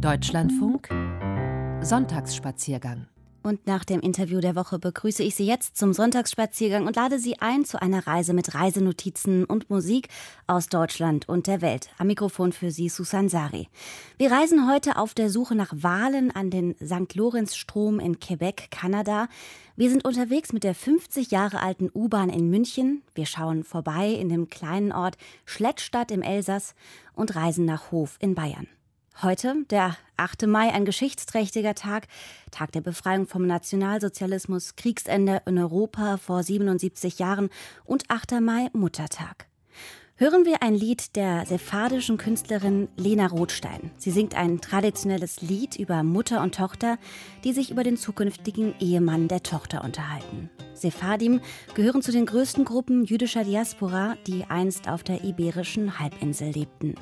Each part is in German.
Deutschlandfunk Sonntagsspaziergang und nach dem Interview der Woche begrüße ich Sie jetzt zum Sonntagsspaziergang und lade Sie ein zu einer Reise mit Reisenotizen und Musik aus Deutschland und der Welt. Am Mikrofon für Sie Susan Sari. Wir reisen heute auf der Suche nach Walen an den St. Lorenz-Strom in Quebec, Kanada. Wir sind unterwegs mit der 50 Jahre alten U-Bahn in München. Wir schauen vorbei in dem kleinen Ort Schlettstadt im Elsass und reisen nach Hof in Bayern. Heute, der 8. Mai, ein geschichtsträchtiger Tag, Tag der Befreiung vom Nationalsozialismus, Kriegsende in Europa vor 77 Jahren und 8. Mai, Muttertag. Hören wir ein Lied der sephardischen Künstlerin Lena Rothstein. Sie singt ein traditionelles Lied über Mutter und Tochter, die sich über den zukünftigen Ehemann der Tochter unterhalten. Sephardim gehören zu den größten Gruppen jüdischer Diaspora, die einst auf der iberischen Halbinsel lebten.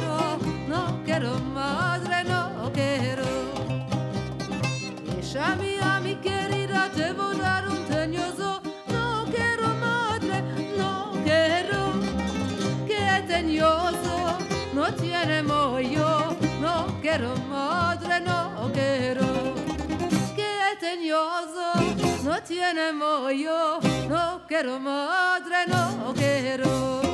yo no quiero madre, no quiero. Ella mía, mi querida, te voy a dar un teñoso, no quiero madre, no quiero. Que teñoso no tiene yo, no quiero madre, no quiero. Que teñoso no tiene yo, no quiero madre, no quiero.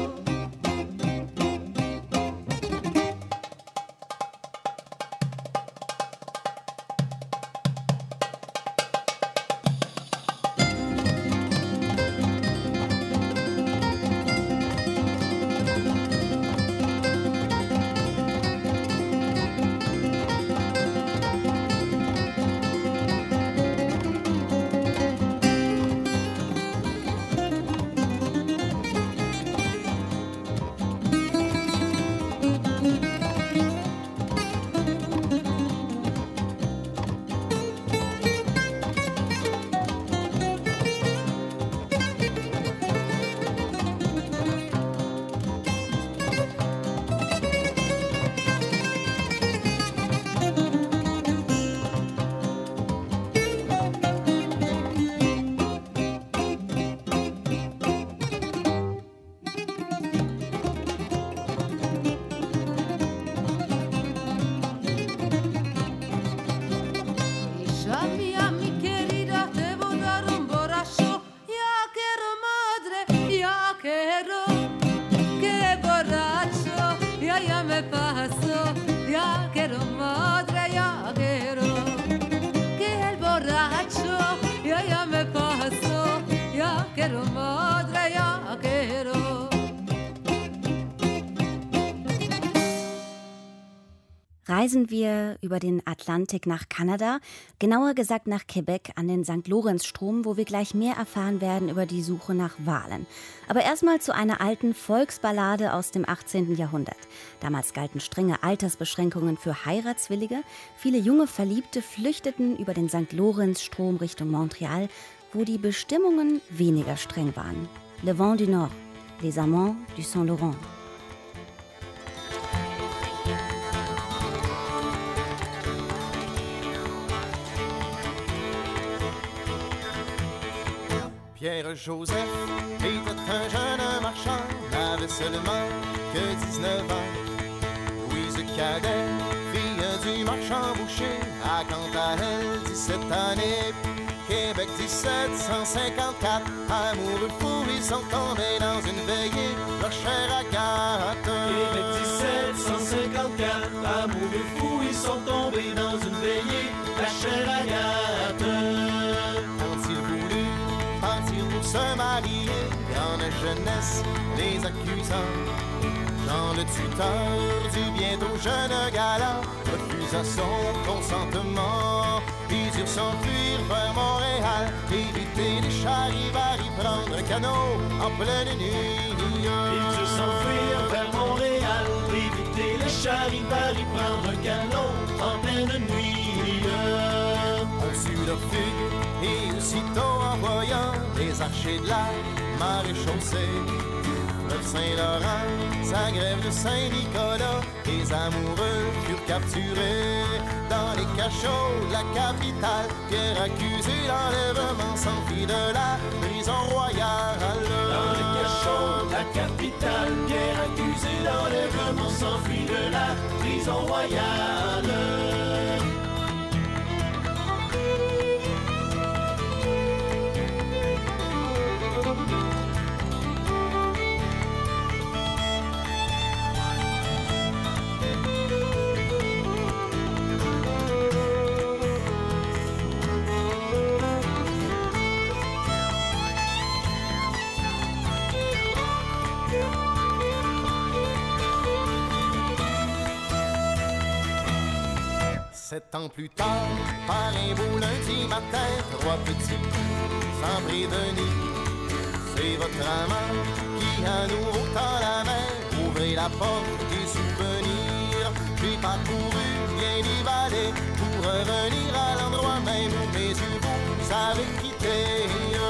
Reisen wir über den Atlantik nach Kanada, genauer gesagt nach Quebec an den St. Lorenz-Strom, wo wir gleich mehr erfahren werden über die Suche nach Walen. Aber erstmal zu einer alten Volksballade aus dem 18. Jahrhundert. Damals galten strenge Altersbeschränkungen für Heiratswillige. Viele junge Verliebte flüchteten über den St. Lorenz-Strom Richtung Montreal, wo die Bestimmungen weniger streng waren. Le Vent du Nord, les Amants du Saint-Laurent. Pierre-Joseph était un jeune marchand, n'avait seulement que 19 ans. Louise Cadet, fille du marchand boucher, a quant à elle 17 années. Québec 1754, amoureux fous, ils sont tombés dans une veillée, leur chère Agathe. Jeunesse, les accusants. Jean le tuteur du bientôt jeune galant refusa son consentement. Ils durent s'enfuir vers Montréal, éviter les charivari, prendre un canot en pleine nuit. Ils durent s'enfuir vers Montréal, éviter les charivari, prendre un canot en pleine nuit. Et aussitôt en voyant les archers de la maréchaussée. Le Saint-Laurent, sa grève de Saint-Nicolas, les amoureux furent capturés dans les cachots de la capitale. Pierre accusé d'enlèvement s'enfuit de la prison royale. Dans les cachots de la capitale, Pierre accusé d'enlèvement s'enfuit de la prison royale. Sept ans plus tard, par un beau lundi matin, trois petits sans prévenir. C'est votre amant qui à nouveau tend la main, ouvrez la porte des souvenirs. J'ai parcouru bien des vallées pour revenir à l'endroit même où mes yeux vous avaient quitté.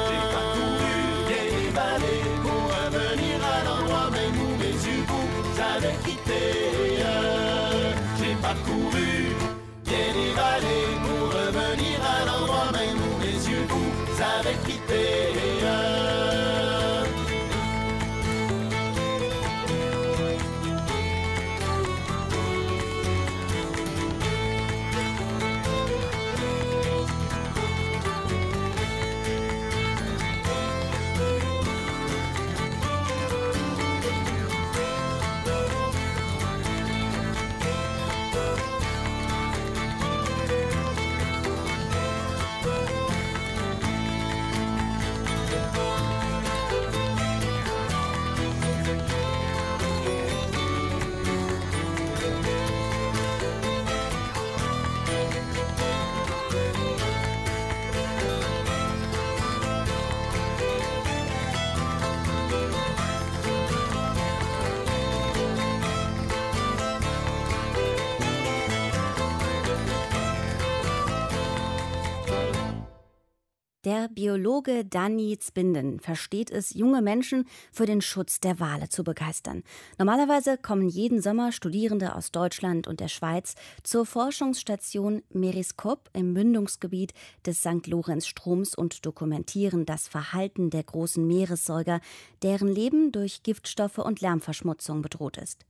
J'ai parcouru bien des vallées pour revenir à l'endroit même où mes yeux vous avaient quitté. J'ai parcouru bien vallées pour revenir à l'endroit même où mes yeux vous avaient quitté. Der Biologe Danny Zbinden versteht es, junge Menschen für den Schutz der Wale zu begeistern. Normalerweise kommen jeden Sommer Studierende aus Deutschland und der Schweiz zur Forschungsstation Meriskop im Mündungsgebiet des St. Lorenz-Stroms und dokumentieren das Verhalten der großen Meeressäuger, deren Leben durch Giftstoffe und Lärmverschmutzung bedroht ist.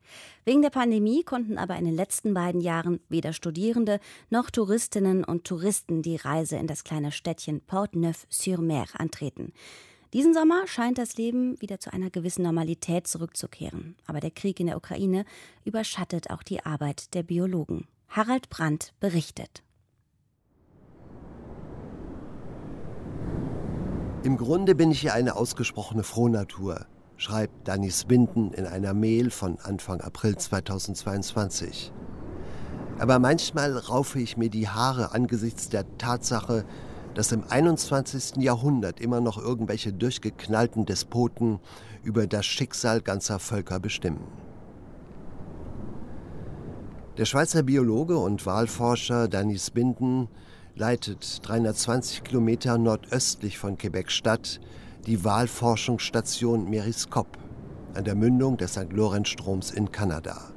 Wegen der Pandemie konnten aber in den letzten beiden Jahren weder Studierende noch Touristinnen und Touristen die Reise in das kleine Städtchen Port-Neuf-sur-Mer antreten. Diesen Sommer scheint das Leben wieder zu einer gewissen Normalität zurückzukehren. Aber der Krieg in der Ukraine überschattet auch die Arbeit der Biologen. Harald Brandt berichtet. Im Grunde bin ich ja eine ausgesprochene Frohnatur, schreibt Danny Sbinden in einer Mail von Anfang April 2022. Aber manchmal raufe ich mir die Haare angesichts der Tatsache, dass im 21. Jahrhundert immer noch irgendwelche durchgeknallten Despoten über das Schicksal ganzer Völker bestimmen. Der Schweizer Biologe und Walforscher Danny Sbinden leitet 320 Kilometer nordöstlich von Quebec-Stadt die Walforschungsstation Meriscope an der Mündung des St. Lorenz-Stroms in Kanada.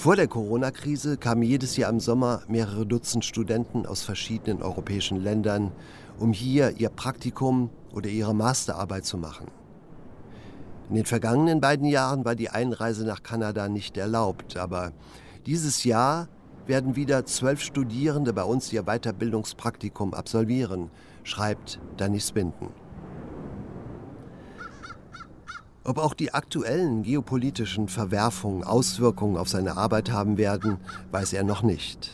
Vor der Corona-Krise kamen jedes Jahr im Sommer mehrere Dutzend Studenten aus verschiedenen europäischen Ländern, um hier ihr Praktikum oder ihre Masterarbeit zu machen. In den vergangenen beiden Jahren war die Einreise nach Kanada nicht erlaubt, aber dieses Jahr werden wieder zwölf Studierende bei uns ihr Weiterbildungspraktikum absolvieren, schreibt Danny Spinden. Ob auch die aktuellen geopolitischen Verwerfungen Auswirkungen auf seine Arbeit haben werden, weiß er noch nicht.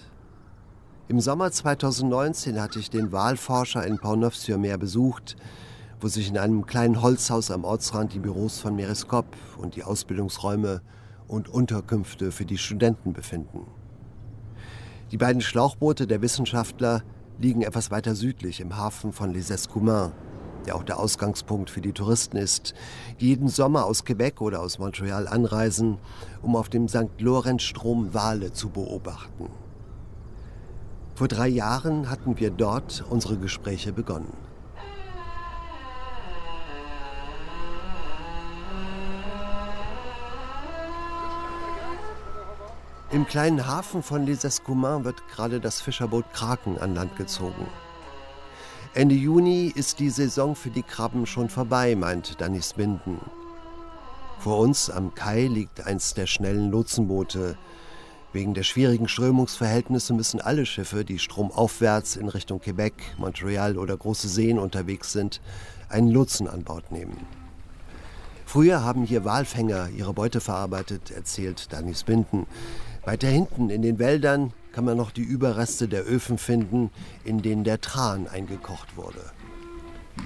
Im Sommer 2019 hatte ich den Wahlforscher in Portneuf-sur-Mer besucht, wo sich in einem kleinen Holzhaus am Ortsrand die Büros von Meriscop und die Ausbildungsräume und Unterkünfte für die Studenten befinden. Die beiden Schlauchboote der Wissenschaftler liegen etwas weiter südlich im Hafen von Les Escoumins der auch der Ausgangspunkt für die Touristen ist, die jeden Sommer aus Quebec oder aus Montreal anreisen, um auf dem St. Lorenz-Strom Wale zu beobachten. Vor drei Jahren hatten wir dort unsere Gespräche begonnen. Im kleinen Hafen von Les Escoumins wird gerade das Fischerboot Kraken an Land gezogen. Ende Juni ist die Saison für die Krabben schon vorbei, meint Danny Sbinden. Vor uns am Kai liegt eins der schnellen Lotsenboote. Wegen der schwierigen Strömungsverhältnisse müssen alle Schiffe, die stromaufwärts in Richtung Quebec, Montreal oder große Seen unterwegs sind, einen Lotsen an Bord nehmen. Früher haben hier Walfänger ihre Beute verarbeitet, erzählt Danny Spinden. Weiter hinten in den Wäldern kann man noch die Überreste der Öfen finden, in denen der Tran eingekocht wurde.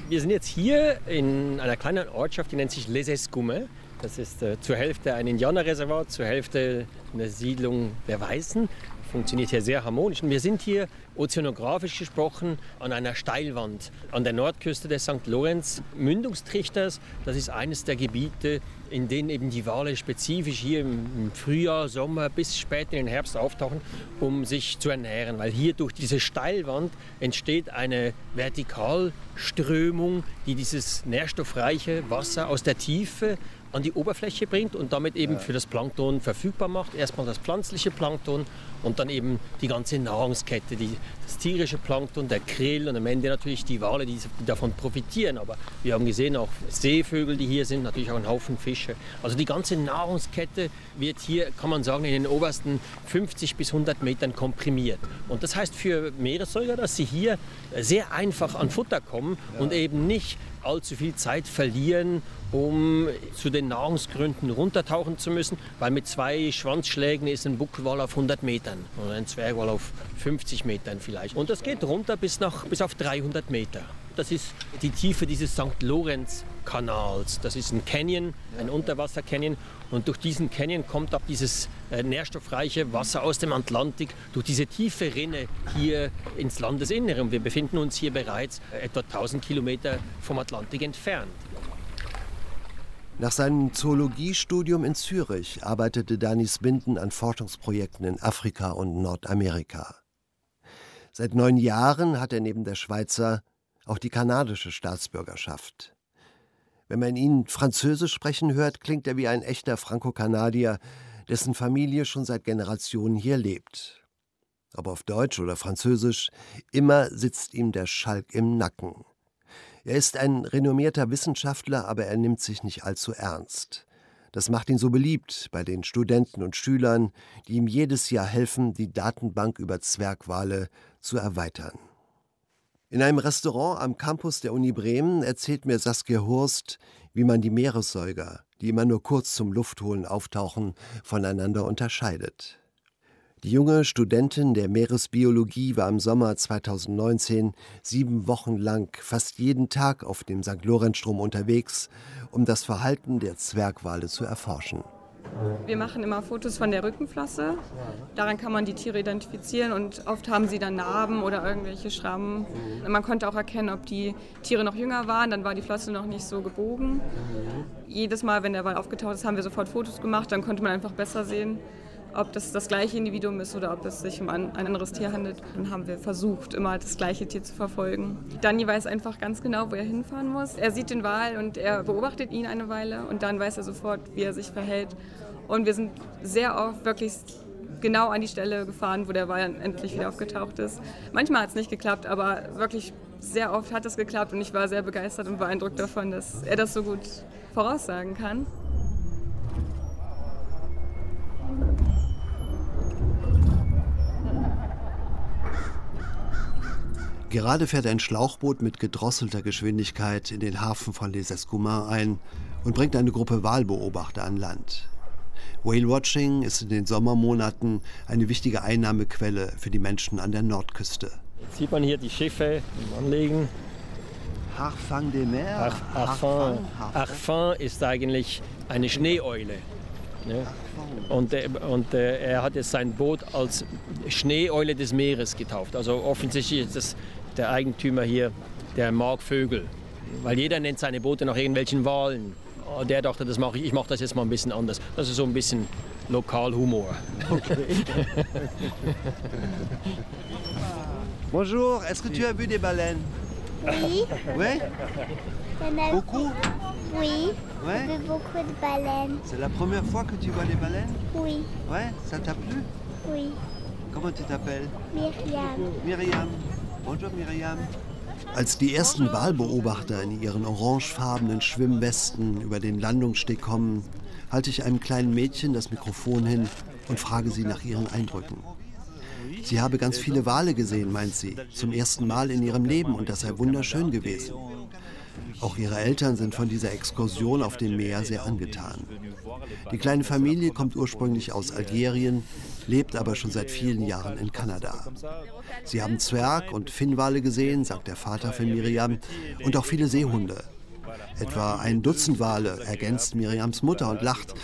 Wir sind jetzt hier in einer kleinen Ortschaft, die nennt sich Les Escumes. Das ist äh, zur Hälfte ein Indianerreservat, zur Hälfte eine Siedlung der Weißen funktioniert hier sehr harmonisch. Und wir sind hier ozeanografisch gesprochen an einer Steilwand an der Nordküste des St. Lorenz Mündungstrichters. Das ist eines der Gebiete, in denen eben die Wale spezifisch hier im Frühjahr, Sommer bis spät in den Herbst auftauchen, um sich zu ernähren. Weil hier durch diese Steilwand entsteht eine Vertikalströmung, die dieses nährstoffreiche Wasser aus der Tiefe an die Oberfläche bringt und damit eben für das Plankton verfügbar macht. Erstmal das pflanzliche Plankton und dann eben die ganze Nahrungskette, die, das tierische Plankton, der Krill und am Ende natürlich die Wale, die, die, davon profitieren. Aber wir haben gesehen, auch Seevögel, die hier sind, natürlich auch ein Haufen Fische. Also die ganze Nahrungskette wird hier, kann man sagen, in den obersten 50 bis 100 Metern komprimiert. Und das heißt für Meeressäuger, dass sie hier sehr einfach an Futter kommen ja. und eben nicht allzu viel Zeit verlieren, um zu den Nahrungsgründen runtertauchen zu müssen, weil mit zwei Schwanzschlägen ist ein Buckelwal auf 100 Metern und ein Zwergwal auf 50 Metern vielleicht. Und das geht runter bis, nach, bis auf 300 Meter. Das ist die Tiefe dieses St. Lorenz-Kanals. Das ist ein Canyon, ein Unterwasser-Canyon. Und durch diesen Canyon kommt auch dieses äh, nährstoffreiche Wasser aus dem Atlantik durch diese tiefe Rinne hier ins Landesinnere. Und wir befinden uns hier bereits äh, etwa 1000 Kilometer vom Atlantik entfernt. Nach seinem Zoologiestudium in Zürich arbeitete Danis Binden an Forschungsprojekten in Afrika und Nordamerika. Seit neun Jahren hat er neben der Schweizer auch die kanadische Staatsbürgerschaft. Wenn man ihn Französisch sprechen hört, klingt er wie ein echter Franco-Kanadier, dessen Familie schon seit Generationen hier lebt. Aber auf Deutsch oder Französisch, immer sitzt ihm der Schalk im Nacken. Er ist ein renommierter Wissenschaftler, aber er nimmt sich nicht allzu ernst. Das macht ihn so beliebt bei den Studenten und Schülern, die ihm jedes Jahr helfen, die Datenbank über Zwergwale zu erweitern. In einem Restaurant am Campus der Uni Bremen erzählt mir Saskia Hurst, wie man die Meeressäuger, die immer nur kurz zum Luftholen auftauchen, voneinander unterscheidet. Die junge Studentin der Meeresbiologie war im Sommer 2019 sieben Wochen lang fast jeden Tag auf dem St. Lorenzstrom unterwegs, um das Verhalten der Zwergwale zu erforschen. Wir machen immer Fotos von der Rückenflosse. Daran kann man die Tiere identifizieren und oft haben sie dann Narben oder irgendwelche Schrammen. Man konnte auch erkennen, ob die Tiere noch jünger waren, dann war die Flosse noch nicht so gebogen. Jedes Mal, wenn der Wal aufgetaucht ist, haben wir sofort Fotos gemacht, dann konnte man einfach besser sehen, ob das das gleiche Individuum ist oder ob es sich um ein, anderes Tier handelt. Dann haben wir versucht, immer das gleiche Tier zu verfolgen. Danny weiß einfach ganz genau, wo er hinfahren muss. Er sieht den Wal und er beobachtet ihn eine Weile und dann weiß er sofort, wie er sich verhält. Und wir sind sehr oft wirklich genau an die Stelle gefahren, wo der Wal endlich wieder aufgetaucht ist. Manchmal hat es nicht geklappt, aber wirklich sehr oft hat es geklappt und ich war sehr begeistert und beeindruckt davon, dass er das so gut voraussagen kann. Gerade fährt ein Schlauchboot mit gedrosselter Geschwindigkeit in den Hafen von Les Escoumins ein und bringt eine Gruppe Walbeobachter an Land. Whale-Watching ist in den Sommermonaten eine wichtige Einnahmequelle für die Menschen an der Nordküste. Jetzt sieht man hier die Schiffe anlegen. Harfang de Mer? Harfang. Harfang ist eigentlich eine Schneeeule. Ne? Und, äh, und äh, er hat jetzt sein Boot als Schneeeule des Meeres getauft. Also offensichtlich ist das der Eigentümer hier, der mag Vögel. Weil jeder nennt seine Boote nach irgendwelchen Walen. Oh, der dachte, das mache ich, ich mache das jetzt mal ein bisschen anders. Das ist so ein bisschen Lokalhumor. Okay. Bonjour, est-ce que tu as vu des baleines Oui. Oui Beaucoup Oui. Ouais J'ai vu beaucoup de baleines. C'est la première fois que tu vois les baleines Oui. Ouais, ça t'a plu Oui. Comment tu t'appelles Myriam. Miriam. Als die ersten Walbeobachter in ihren orangefarbenen Schwimmwesten über den Landungssteg kommen, halte ich einem kleinen Mädchen das Mikrofon hin und frage sie nach ihren Eindrücken. Sie habe ganz viele Wale gesehen, meint sie, zum ersten Mal in ihrem Leben und das sei wunderschön gewesen. Auch ihre Eltern sind von dieser Exkursion auf dem Meer sehr angetan. Die kleine Familie kommt ursprünglich aus Algerien, lebt aber schon seit vielen Jahren in Kanada. Sie haben Zwerg- und Finnwale gesehen, sagt der Vater von Miriam, und auch viele Seehunde. Etwa ein Dutzend Wale, ergänzt Miriams Mutter und lacht.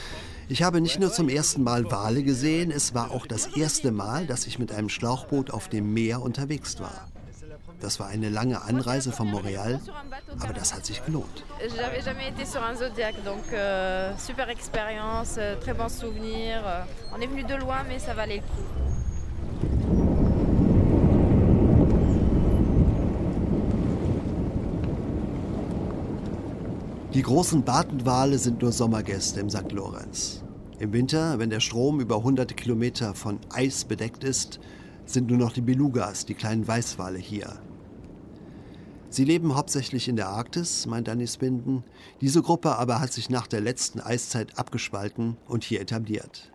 Ich habe nicht nur zum ersten Mal Wale gesehen, es war auch das erste Mal, dass ich mit einem Schlauchboot auf dem Meer unterwegs war. Das war eine lange Anreise von Montreal, aber das hat sich gelohnt. J'avais jamais été sur un Zodiac, donc euh, super expérience, euh, très bons souvenirs. Euh, on est venu de loin, mais ça valait le coup. Die großen Bartenwale sind nur Sommergäste im St. Lorenz. Im Winter, wenn der Strom über hunderte Kilometer von Eis bedeckt ist, sind nur noch die Belugas, die kleinen Weißwale hier. Sie leben hauptsächlich in der Arktis, meint Anis Binden. Diese Gruppe aber hat sich nach der letzten Eiszeit abgespalten und hier etabliert.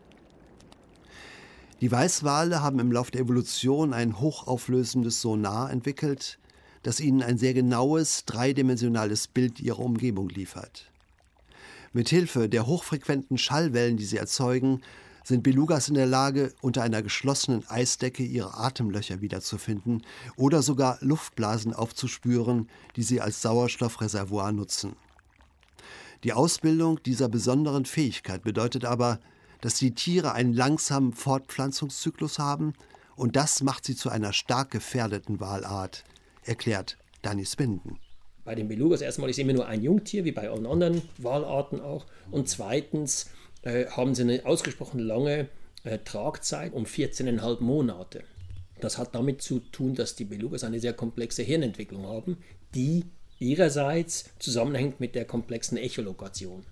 Die Weißwale haben im Laufe der Evolution ein hochauflösendes Sonar entwickelt, das ihnen ein sehr genaues, dreidimensionales Bild ihrer Umgebung liefert. Mit Hilfe der hochfrequenten Schallwellen, die sie erzeugen, sind Belugas in der Lage, unter einer geschlossenen Eisdecke ihre Atemlöcher wiederzufinden oder sogar Luftblasen aufzuspüren, die sie als Sauerstoffreservoir nutzen. Die Ausbildung dieser besonderen Fähigkeit bedeutet aber, dass die Tiere einen langsamen Fortpflanzungszyklus haben und das macht sie zu einer stark gefährdeten Walart, erklärt Danny Spinden. Bei den Belugas erstmal ist immer nur ein Jungtier, wie bei allen anderen Walarten auch. Und zweitens äh, haben sie eine ausgesprochen lange äh, Tragzeit um 14,5 Monate. Das hat damit zu tun, dass die Belugas eine sehr komplexe Hirnentwicklung haben, die ihrerseits zusammenhängt mit der komplexen Echolokation.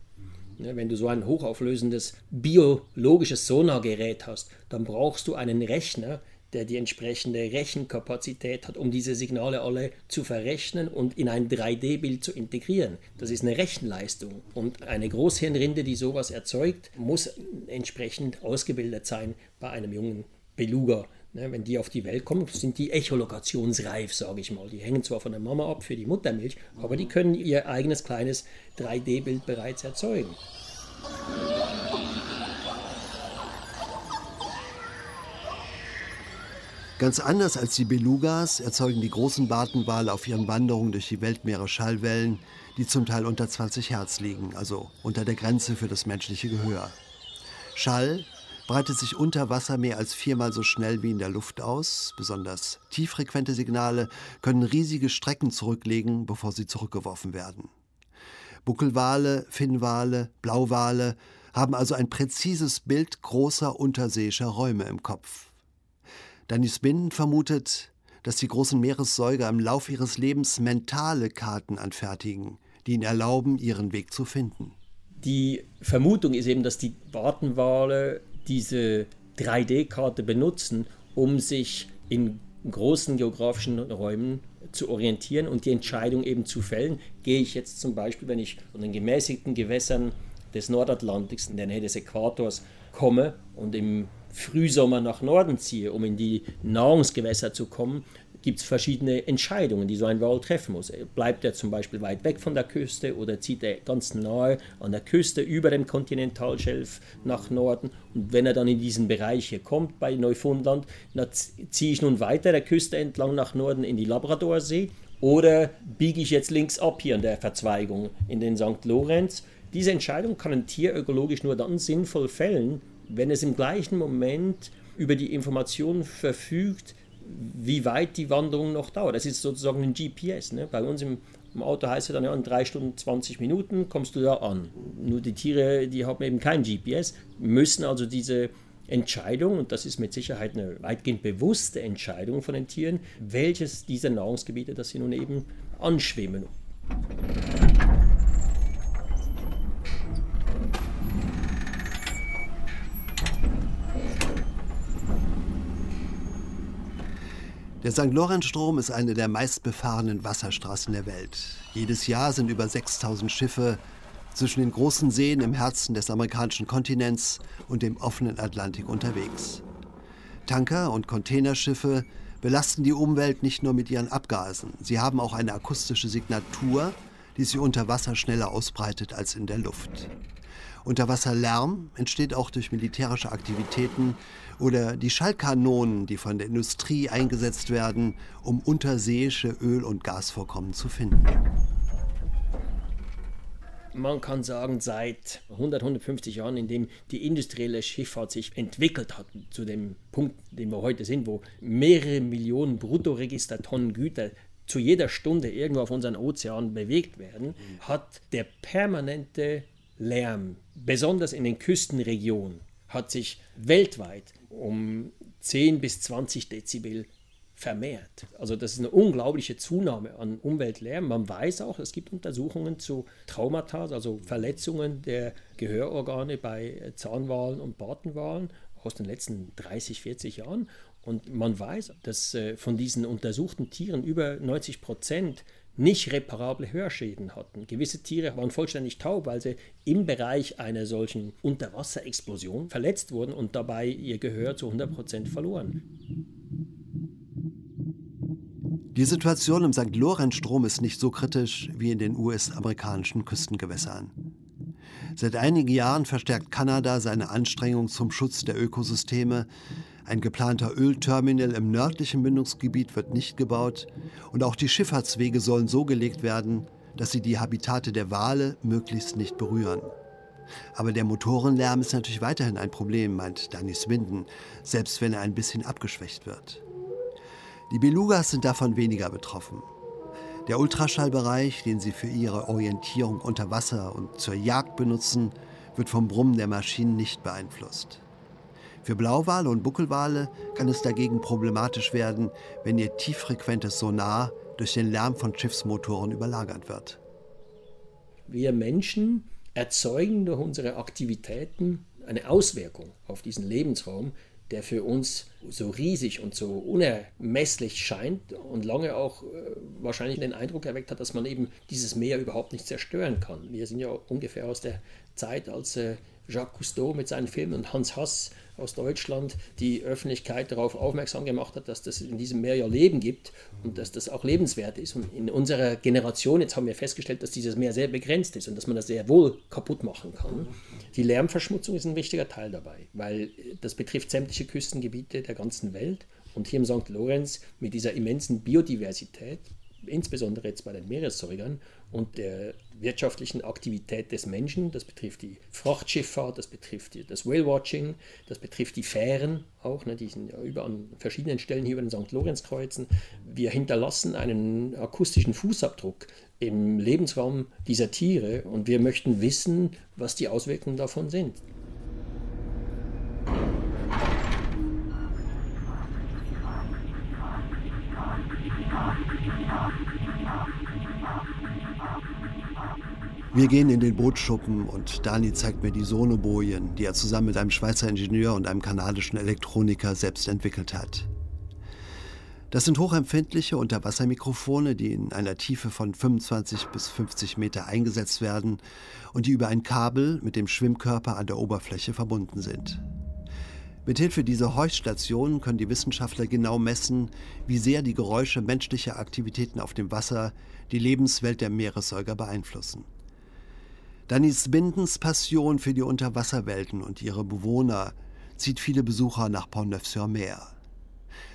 Ja, wenn du so ein hochauflösendes biologisches Sonargerät hast, dann brauchst du einen Rechner, der die entsprechende Rechenkapazität hat, um diese Signale alle zu verrechnen und in ein 3D-Bild zu integrieren. Das ist eine Rechenleistung. Und eine Großhirnrinde, die sowas erzeugt, muss entsprechend ausgebildet sein bei einem jungen Beluga. Ne, wenn die auf die Welt kommen, sind die echolokationsreif, sage ich mal. Die hängen zwar von der Mama ab für die Muttermilch, aber die können ihr eigenes kleines 3D-Bild bereits erzeugen. Ganz anders als die Belugas erzeugen die großen Bartenwale auf ihren Wanderungen durch die Weltmeere Schallwellen, die zum Teil unter 20 Hertz liegen, also unter der Grenze für das menschliche Gehör. Schall breitet sich unter Wasser mehr als viermal so schnell wie in der Luft aus. Besonders tieffrequente Signale können riesige Strecken zurücklegen, bevor sie zurückgeworfen werden. Buckelwale, Finnwale, Blauwale haben also ein präzises Bild großer unterseeischer Räume im Kopf. Danny Binden vermutet, dass die großen Meeressäuger im Lauf ihres Lebens mentale Karten anfertigen, die ihnen erlauben, ihren Weg zu finden. Die Vermutung ist eben, dass die Bartenwale diese 3D-Karte benutzen, um sich in großen geografischen Räumen zu orientieren und die Entscheidung eben zu fällen. Gehe ich jetzt zum Beispiel, wenn ich von den gemäßigten Gewässern des Nordatlantiks in der Nähe des Äquators komme und im Frühsommer nach Norden ziehe, um in die Nahrungsgewässer zu kommen, gibt es verschiedene Entscheidungen, die so ein Wal treffen muss. Bleibt er zum Beispiel weit weg von der Küste oder zieht er ganz nahe an der Küste über dem Kontinentalschelf nach Norden? Und wenn er dann in diesen Bereich hier kommt, bei Neufundland, dann ziehe ich nun weiter der Küste entlang nach Norden in die Labradorsee oder biege ich jetzt links ab hier an der Verzweigung in den St. Lorenz? Diese Entscheidung kann ein Tier ökologisch nur dann sinnvoll fällen, wenn es im gleichen Moment über die Informationen verfügt, wie weit die Wanderung noch dauert. Das ist sozusagen ein GPS. Ne? Bei uns im, im, Auto heißt es dann ja, in 3 Stunden 20 Minuten kommst du da an. Nur die Tiere, die haben eben kein GPS, müssen also diese Entscheidung, und das ist mit Sicherheit eine weitgehend bewusste Entscheidung von den Tieren, welches dieser Nahrungsgebiete, das sie nun eben anschwimmen. Der St. Lorenz-Strom ist eine der meistbefahrenen Wasserstraßen der Welt. Jedes Jahr sind über 6000 Schiffe zwischen den großen Seen im Herzen des amerikanischen Kontinents und dem offenen Atlantik unterwegs. Tanker und Containerschiffe belasten die Umwelt nicht nur mit ihren Abgasen, sie haben auch eine akustische Signatur, die sich unter Wasser schneller ausbreitet als in der Luft. Unterwasserlärm entsteht auch durch militärische Aktivitäten oder die Schallkanonen, die von der Industrie eingesetzt werden, um unterseeische Öl- und Gasvorkommen zu finden. Man kann sagen, seit 100, 150 Jahren, in dem die industrielle Schifffahrt sich entwickelt hat, zu dem Punkt, den wir heute sind, wo mehrere Millionen Bruttoregistertonnen Güter zu jeder Stunde irgendwo auf unseren Ozeanen bewegt werden, hat der permanente Lärm, besonders in den Küstenregionen, hat sich weltweit um 10 bis 20 Dezibel vermehrt. Also das ist eine unglaubliche Zunahme an Umweltlärm. Man weiß auch, es gibt Untersuchungen zu Traumata, also Verletzungen der Gehörorgane bei Zahnwalen und Bartenwalen aus den letzten 30, 40 Jahren. Und man weiß, dass äh, von diesen untersuchten Tieren über 90 Prozent nicht reparable Hörschäden hatten. Gewisse Tiere waren vollständig taub, weil sie im Bereich einer solchen Unterwasserexplosion verletzt wurden und dabei ihr Gehör zu 100% verloren. Die Situation im St. Lorenz-Strom ist nicht so kritisch wie in den US-amerikanischen Küstengewässern. Seit einigen Jahren verstärkt Kanada seine Anstrengungen zum Schutz der Ökosysteme, ein geplanter Ölterminal im nördlichen Mündungsgebiet wird nicht gebaut und auch die Schifffahrtswege sollen so gelegt werden, dass sie die Habitate der Wale möglichst nicht berühren. Aber der Motorenlärm ist natürlich weiterhin ein Problem, meint Danny Swinden, selbst wenn er ein bisschen abgeschwächt wird. Die Belugas sind davon weniger betroffen. Der Ultraschallbereich, den sie für ihre Orientierung unter Wasser und zur Jagd benutzen, wird vom Brummen der Maschinen nicht beeinflusst. Für Blauwale und Buckelwale kann es dagegen problematisch werden, wenn ihr tieffrequentes Sonar durch den Lärm von Schiffsmotoren überlagert wird. Wir Menschen erzeugen durch unsere Aktivitäten eine Auswirkung auf diesen Lebensraum, der für uns so riesig und so unermesslich scheint und lange auch äh, wahrscheinlich den Eindruck erweckt hat, dass man eben dieses Meer überhaupt nicht zerstören kann. Wir sind ja ungefähr aus der Zeit, als äh, Jacques Cousteau mit seinen Filmen und Hans Hass aus Deutschland die Öffentlichkeit darauf aufmerksam gemacht hat, dass das in diesem Meer ja Leben gibt und dass das auch lebenswert ist. Und in unserer Generation, jetzt haben wir festgestellt, dass dieses Meer sehr begrenzt ist und dass man das sehr wohl kaputt machen kann. Die Lärmverschmutzung ist ein wichtiger Teil dabei, weil das betrifft sämtliche Küstengebiete der ganzen Welt. Und hier im St. Lorenz mit dieser immensen Biodiversität, insbesondere jetzt bei den Meeressäugern und der wirtschaftlichen Aktivität des Menschen. Das betrifft die Frachtschifffahrt, das betrifft das Whale-Watching, das betrifft die Fähren auch, ne, die sind ja über an verschiedenen Stellen hier über den St. Lorenz kreuzen. Wir hinterlassen einen akustischen Fußabdruck im Lebensraum dieser Tiere und wir möchten wissen, was die Auswirkungen davon sind. Wir gehen in den Bootschuppen und Dani zeigt mir die Sonobojen, die er zusammen mit einem Schweizer Ingenieur und einem kanadischen Elektroniker selbst entwickelt hat. Das sind hochempfindliche Unterwassermikrofone, die in einer Tiefe von 25 bis 50 Meter eingesetzt werden und die über ein Kabel mit dem Schwimmkörper an der Oberfläche verbunden sind. Mithilfe dieser Horchstationen können die Wissenschaftler genau messen, wie sehr die Geräusche menschlicher Aktivitäten auf dem Wasser die Lebenswelt der Meeressäuger beeinflussen. Danis Bindens Passion für die Unterwasserwelten und ihre Bewohner zieht viele Besucher nach Pont-Neuf-sur-Mer.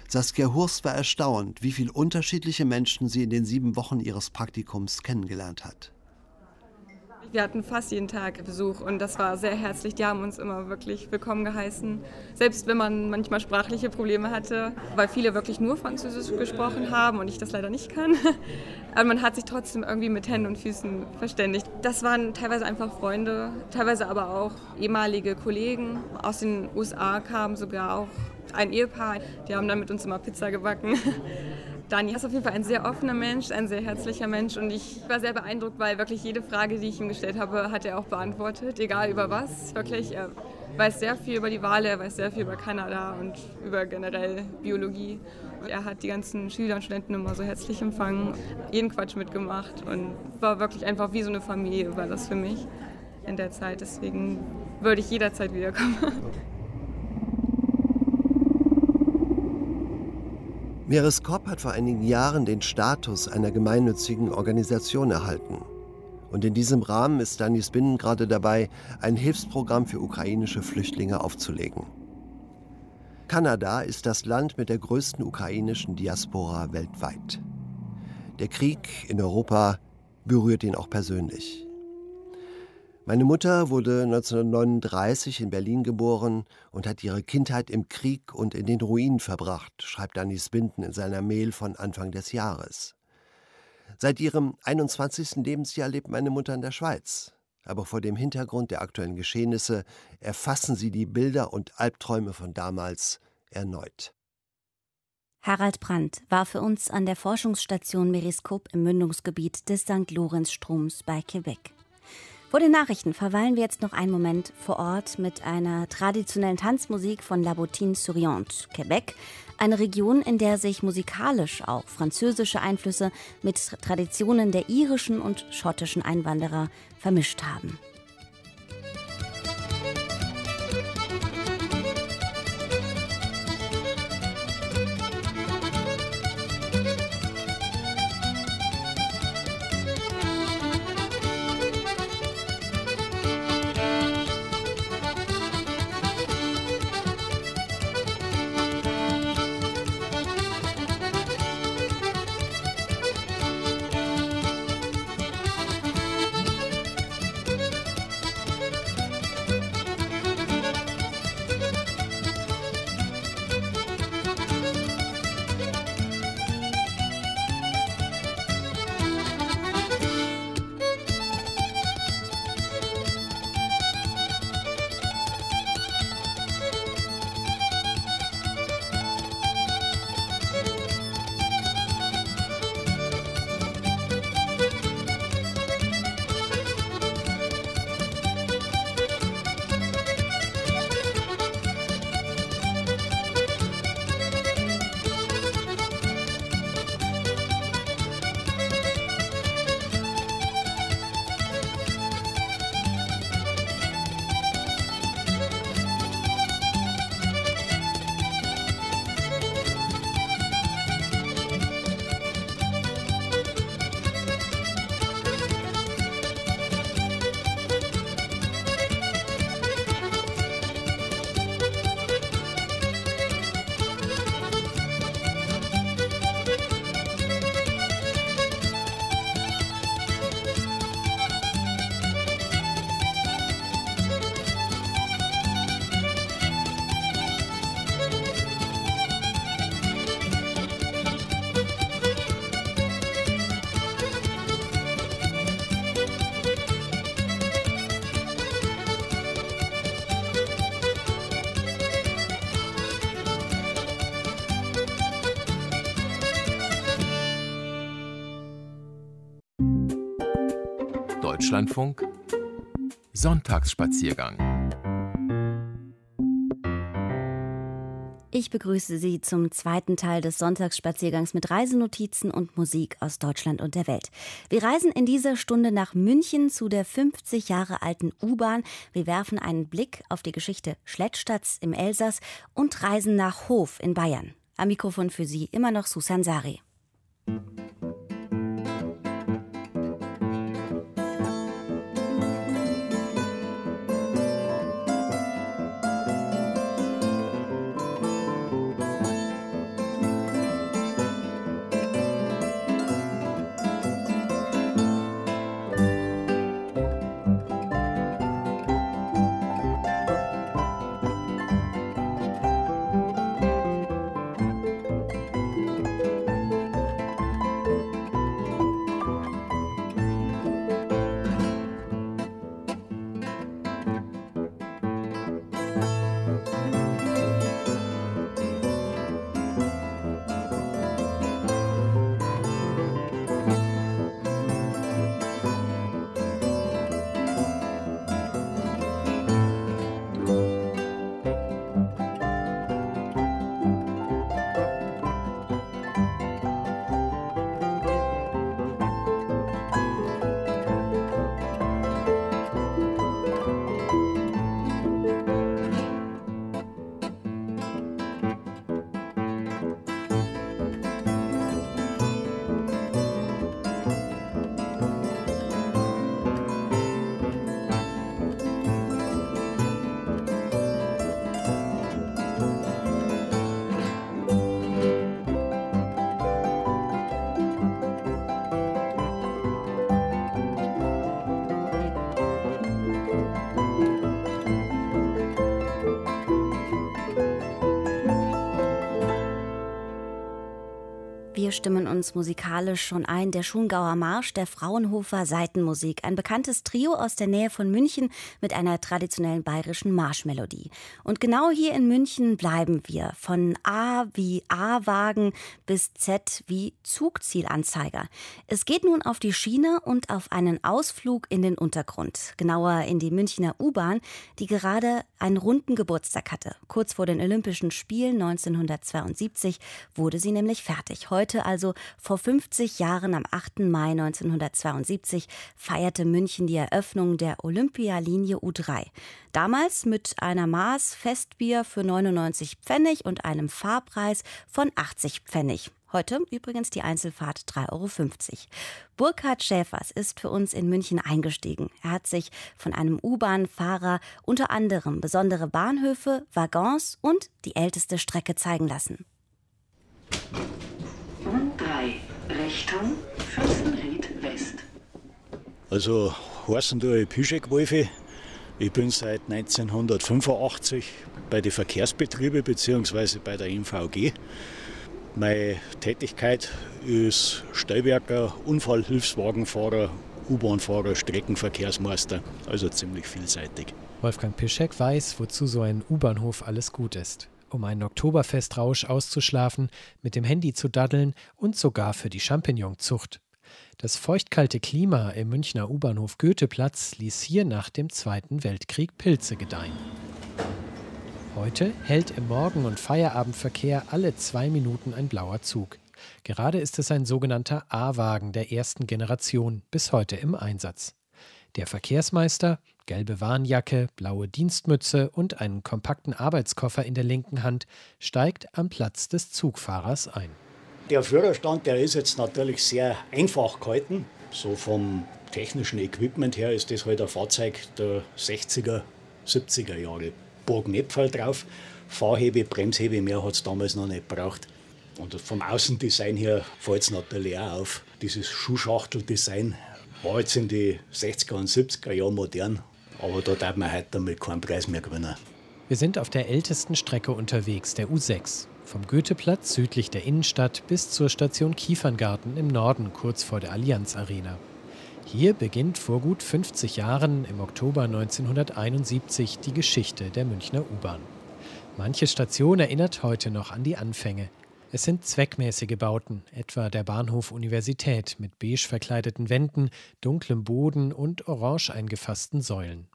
Saskia Hurst war erstaunt, wie viele unterschiedliche Menschen sie in den sieben Wochen ihres Praktikums kennengelernt hat. Wir hatten fast jeden Tag Besuch und das war sehr herzlich. Die haben uns immer wirklich willkommen geheißen. Selbst wenn man manchmal sprachliche Probleme hatte, weil viele wirklich nur Französisch gesprochen haben und ich das leider nicht kann. Aber man hat sich trotzdem irgendwie mit Händen und Füßen verständigt. Das waren teilweise einfach Freunde, teilweise aber auch ehemalige Kollegen. Aus den USA kamen sogar auch ein Ehepaar, die haben dann mit uns immer Pizza gebacken. Dani ist auf jeden Fall ein sehr offener Mensch, ein sehr herzlicher Mensch und ich war sehr beeindruckt, weil wirklich jede Frage, die ich ihm gestellt habe, hat er auch beantwortet, egal über was. Wirklich, er weiß sehr viel über die Wale, er weiß sehr viel über Kanada und über generell Biologie. Er hat die ganzen Schüler und Studenten immer so herzlich empfangen, jeden Quatsch mitgemacht und war wirklich einfach wie so eine Familie, war das für mich in der Zeit. Deswegen würde ich jederzeit wiederkommen. Meereskorb hat vor einigen Jahren den Status einer gemeinnützigen Organisation erhalten. Und in diesem Rahmen ist Danis Binnen gerade dabei, ein Hilfsprogramm für ukrainische Flüchtlinge aufzulegen. Kanada ist das Land mit der größten ukrainischen Diaspora weltweit. Der Krieg in Europa berührt ihn auch persönlich. Meine Mutter wurde 1939 in Berlin geboren und hat ihre Kindheit im Krieg und in den Ruinen verbracht, schreibt Danis Binden in seiner Mail von Anfang des Jahres. Seit ihrem 21. Lebensjahr lebt meine Mutter in der Schweiz. Aber vor dem Hintergrund der aktuellen Geschehnisse erfassen sie die Bilder und Albträume von damals erneut. Harald Brandt war für uns an der Forschungsstation Meriskop im Mündungsgebiet des St. Lorenz-Stroms bei Quebec. Vor den Nachrichten verweilen wir jetzt noch einen Moment vor Ort mit einer traditionellen Tanzmusik von La Bottine Souriante, Quebec, eine Region, in der sich musikalisch auch französische Einflüsse mit Traditionen der irischen und schottischen Einwanderer vermischt haben. Deutschlandfunk Sonntagsspaziergang Ich begrüße Sie zum zweiten Teil des Sonntagsspaziergangs mit Reisenotizen und Musik aus Deutschland und der Welt. Wir reisen in dieser Stunde nach München zu der 50 Jahre alten U-Bahn. Wir werfen einen Blick auf die Geschichte Schlettstadts im Elsass und reisen nach Hof in Bayern. Am Mikrofon für Sie immer noch Susan Sari. Wir uns musikalisch schon ein. Der Schungauer Marsch der Fraunhofer Seitenmusik. Ein bekanntes Trio aus der Nähe von München mit einer traditionellen bayerischen Marschmelodie. Und genau hier in München bleiben wir. Von A wie A-Wagen bis Z wie Zugzielanzeiger. Es geht nun auf die Schiene und auf einen Ausflug in den Untergrund. Genauer in die Münchner U-Bahn, die gerade einen runden Geburtstag hatte. Kurz vor den Olympischen Spielen 1972 wurde sie nämlich fertig. Heute Heute, also vor 50 Jahren, am 8. Mai 1972, feierte München die Eröffnung der Olympialinie U3. Damals mit einer Maß Festbier für 99 Pfennig und einem Fahrpreis von 80 Pfennig. Heute übrigens die Einzelfahrt 3,50 Euro. Burkhard Schäfers ist für uns in München eingestiegen. Er hat sich von einem U-Bahn-Fahrer unter anderem besondere Bahnhöfe, Waggons und die älteste Strecke zeigen lassen. U3 Richtung Fürstenried West. Also heißen tue Pischek-Wolfe. Ich bin seit 1985 bei den Verkehrsbetrieben bzw. bei der MVG. Meine Tätigkeit ist Stellwerker, Unfallhilfswagenfahrer, U-Bahn-Fahrer, Streckenverkehrsmeister, also ziemlich vielseitig. Wolfgang Pischek weiß, wozu so ein U-Bahnhof alles gut ist um einen Oktoberfestrausch auszuschlafen, mit dem Handy zu daddeln und sogar für die Champignonzucht. Das feuchtkalte Klima im Münchner U-Bahnhof Goetheplatz ließ hier nach dem Zweiten Weltkrieg Pilze gedeihen. Heute hält im Morgen- und Feierabendverkehr alle zwei Minuten ein blauer Zug. Gerade ist es ein sogenannter A-Wagen der ersten Generation, bis heute im Einsatz. Der Verkehrsmeister, gelbe Warnjacke, blaue Dienstmütze und einen kompakten Arbeitskoffer in der linken Hand, steigt am Platz des Zugfahrers ein. Der Führerstand, der ist jetzt natürlich sehr einfach gehalten. So vom technischen Equipment her ist das halt ein Fahrzeug der 60er, 70er Jahre. Burgnepfel drauf, Fahrhebe, Bremshebe, mehr hat es damals noch nicht braucht. Und vom Außendesign her fällt es natürlich auch auf. Dieses Schuhschachteldesign war jetzt in die 60er und 70er Jahre modern aber da darf man heute damit keinen Preis mehr gewinnen. Wir sind auf der ältesten Strecke unterwegs, der U6. Vom Goetheplatz südlich der Innenstadt bis zur Station Kieferngarten im Norden, kurz vor der Allianz Arena. Hier beginnt vor gut 50 Jahren, im Oktober 1971, die Geschichte der Münchner U-Bahn. Manche Station erinnert heute noch an die Anfänge. Es sind zweckmäßige Bauten, etwa der Bahnhof Universität mit beige verkleideten Wänden, dunklem Boden und orange eingefassten Säulen.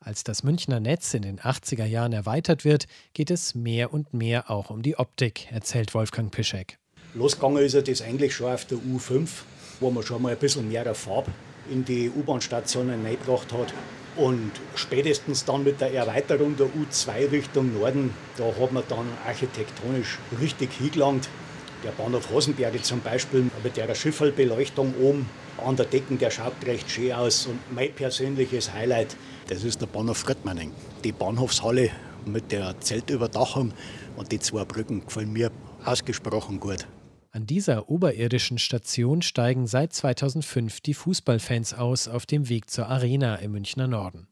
Als das Münchner Netz in den 80er Jahren erweitert wird, geht es mehr und mehr auch um die Optik, erzählt Wolfgang Pischek. Losgegangen ist das eigentlich schon auf der U5, wo man schon mal ein bisschen mehr Farbe in die U-Bahn-Stationen eingebracht hat. Und spätestens dann mit der Erweiterung der U2 Richtung Norden, da hat man dann architektonisch richtig hingelangt. Der Bahnhof Hasenberge zum Beispiel mit der Schifferbeleuchtung oben an der Decken, der schaut recht schön aus. Und mein persönliches Highlight, das ist der Bahnhof Friedmanning. Die Bahnhofshalle mit der Zeltüberdachung und die zwei Brücken gefallen mir ausgesprochen gut. An dieser oberirdischen Station steigen seit 2005 die Fußballfans aus auf dem Weg zur Arena im Münchner Norden.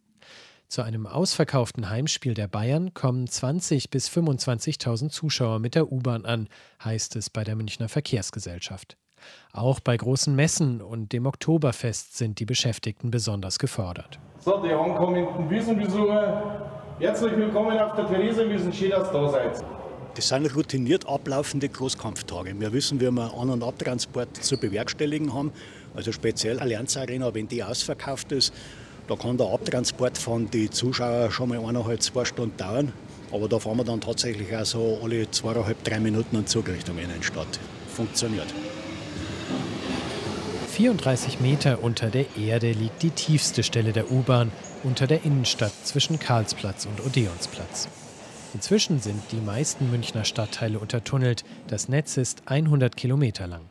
Zu einem ausverkauften Heimspiel der Bayern kommen 20.000 bis 25.000 Zuschauer mit der U-Bahn an, heißt es bei der Münchner Verkehrsgesellschaft. Auch bei großen Messen und dem Oktoberfest sind die Beschäftigten besonders gefordert. So, die ankommenden Wiesenbesucher, herzlich willkommen auf der Theresienwiesen. Schön, dass ihr da seid. Das sind routiniert ablaufende Großkampftage. Wir wissen, wie wir An- und Abtransport zu bewerkstelligen haben. Also speziell Allianz Arena, wenn die ausverkauft ist, da kann der Abtransport von den Zuschauern schon mal eineinhalb, zwei Stunden dauern. Aber da fahren wir dann tatsächlich auch so alle zweieinhalb, drei Minuten einen Zug Richtung Innenstadt. Funktioniert. 34 Meter unter der Erde liegt die tiefste Stelle der U-Bahn unter der Innenstadt zwischen Karlsplatz und Odeonsplatz. Inzwischen sind die meisten Münchner Stadtteile untertunnelt. Das Netz ist 100 Kilometer lang.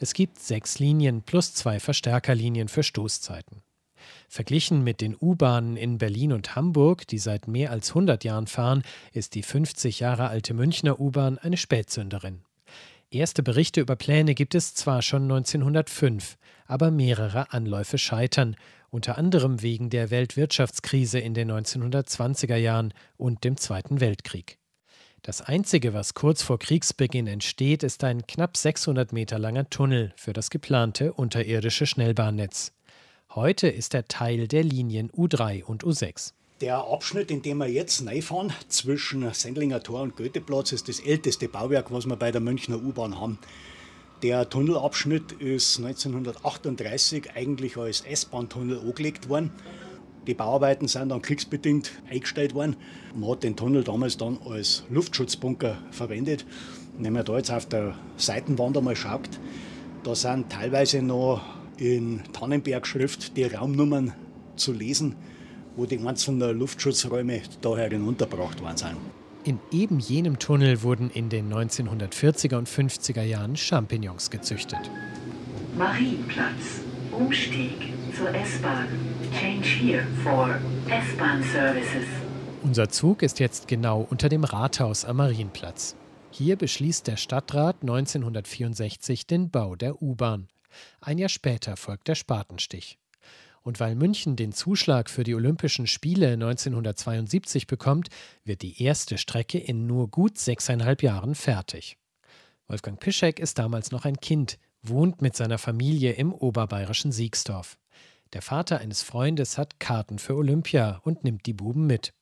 Es gibt sechs Linien plus zwei Verstärkerlinien für Stoßzeiten. Verglichen mit den U-Bahnen in Berlin und Hamburg, die seit mehr als 100 Jahren fahren, ist die 50 Jahre alte Münchner U-Bahn eine Spätsünderin. Erste Berichte über Pläne gibt es zwar schon 1905, aber mehrere Anläufe scheitern unter anderem wegen der Weltwirtschaftskrise in den 1920er Jahren und dem Zweiten Weltkrieg. Das Einzige, was kurz vor Kriegsbeginn entsteht, ist ein knapp 600 Meter langer Tunnel für das geplante unterirdische Schnellbahnnetz. Heute ist er Teil der Linien U3 und U6. Der Abschnitt, in dem wir jetzt fahren, zwischen Sendlinger Tor und Goetheplatz, ist das älteste Bauwerk, was wir bei der Münchner U-Bahn haben. Der Tunnelabschnitt ist 1938 eigentlich als S-Bahn-Tunnel angelegt worden. Die Bauarbeiten sind dann kriegsbedingt eingestellt worden. Man hat den Tunnel damals dann als Luftschutzbunker verwendet. Wenn man da jetzt auf der Seitenwand einmal schaut, da sind teilweise noch in Tannenberg-Schrift die Raumnummern zu lesen, wo die einzelnen Luftschutzräume da heruntergebracht worden sind. In eben jenem Tunnel wurden in den 1940er und 50er Jahren Champignons gezüchtet. Marienplatz. Umstieg zur S-Bahn. Change here for S-Bahn Services. Unser Zug ist jetzt genau unter dem Rathaus am Marienplatz. Hier beschließt der Stadtrat 1964 den Bau der U-Bahn. Ein Jahr später folgt der Spatenstich. Und weil München den Zuschlag für die Olympischen Spiele 1972 bekommt, wird die erste Strecke in nur gut sechseinhalb Jahren fertig. Wolfgang Pischek ist damals noch ein Kind, wohnt mit seiner Familie im oberbayerischen Siegsdorf. Der Vater eines Freundes hat Karten für Olympia und nimmt die Buben mit.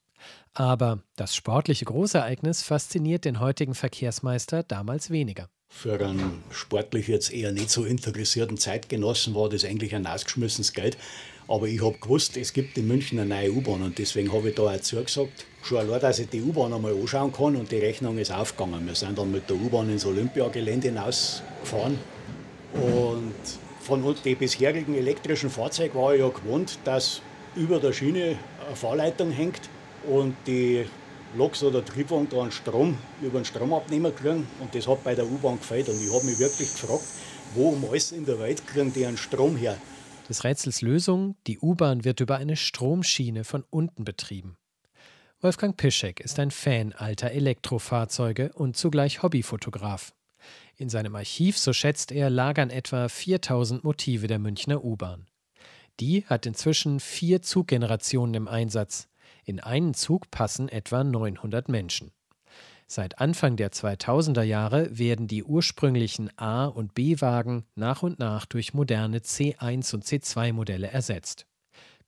Aber das sportliche Großereignis fasziniert den heutigen Verkehrsmeister damals weniger. Für einen sportlich jetzt eher nicht so interessierten Zeitgenossen war das eigentlich ein ausgeschmissenes Geld. Aber ich habe gewusst, es gibt in München eine neue U-Bahn und deswegen habe ich da auch zugesagt. Schon allein, dass ich die U-Bahn einmal anschauen kann und die Rechnung ist aufgegangen. Wir sind dann mit der U-Bahn ins Olympiagelände hinausgefahren und von den bisherigen elektrischen Fahrzeugen war ich ja gewohnt, dass über der Schiene eine Fahrleitung hängt und die Loks oder Triebwagen da einen Strom über einen Stromabnehmer kriegen und das hat bei der U-Bahn gefällt und ich habe mich wirklich gefragt, wo um alles in der Welt kriegen die einen Strom her? Des Rätsels Lösung, die U-Bahn wird über eine Stromschiene von unten betrieben. Wolfgang Pischek ist ein Fan alter Elektrofahrzeuge und zugleich Hobbyfotograf. In seinem Archiv, so schätzt er, lagern etwa 4000 Motive der Münchner U-Bahn. Die hat inzwischen vier Zuggenerationen im Einsatz. In einen Zug passen etwa 900 Menschen. Seit Anfang der 2000er Jahre werden die ursprünglichen A- und B-Wagen nach und nach durch moderne C1 und C2-Modelle ersetzt.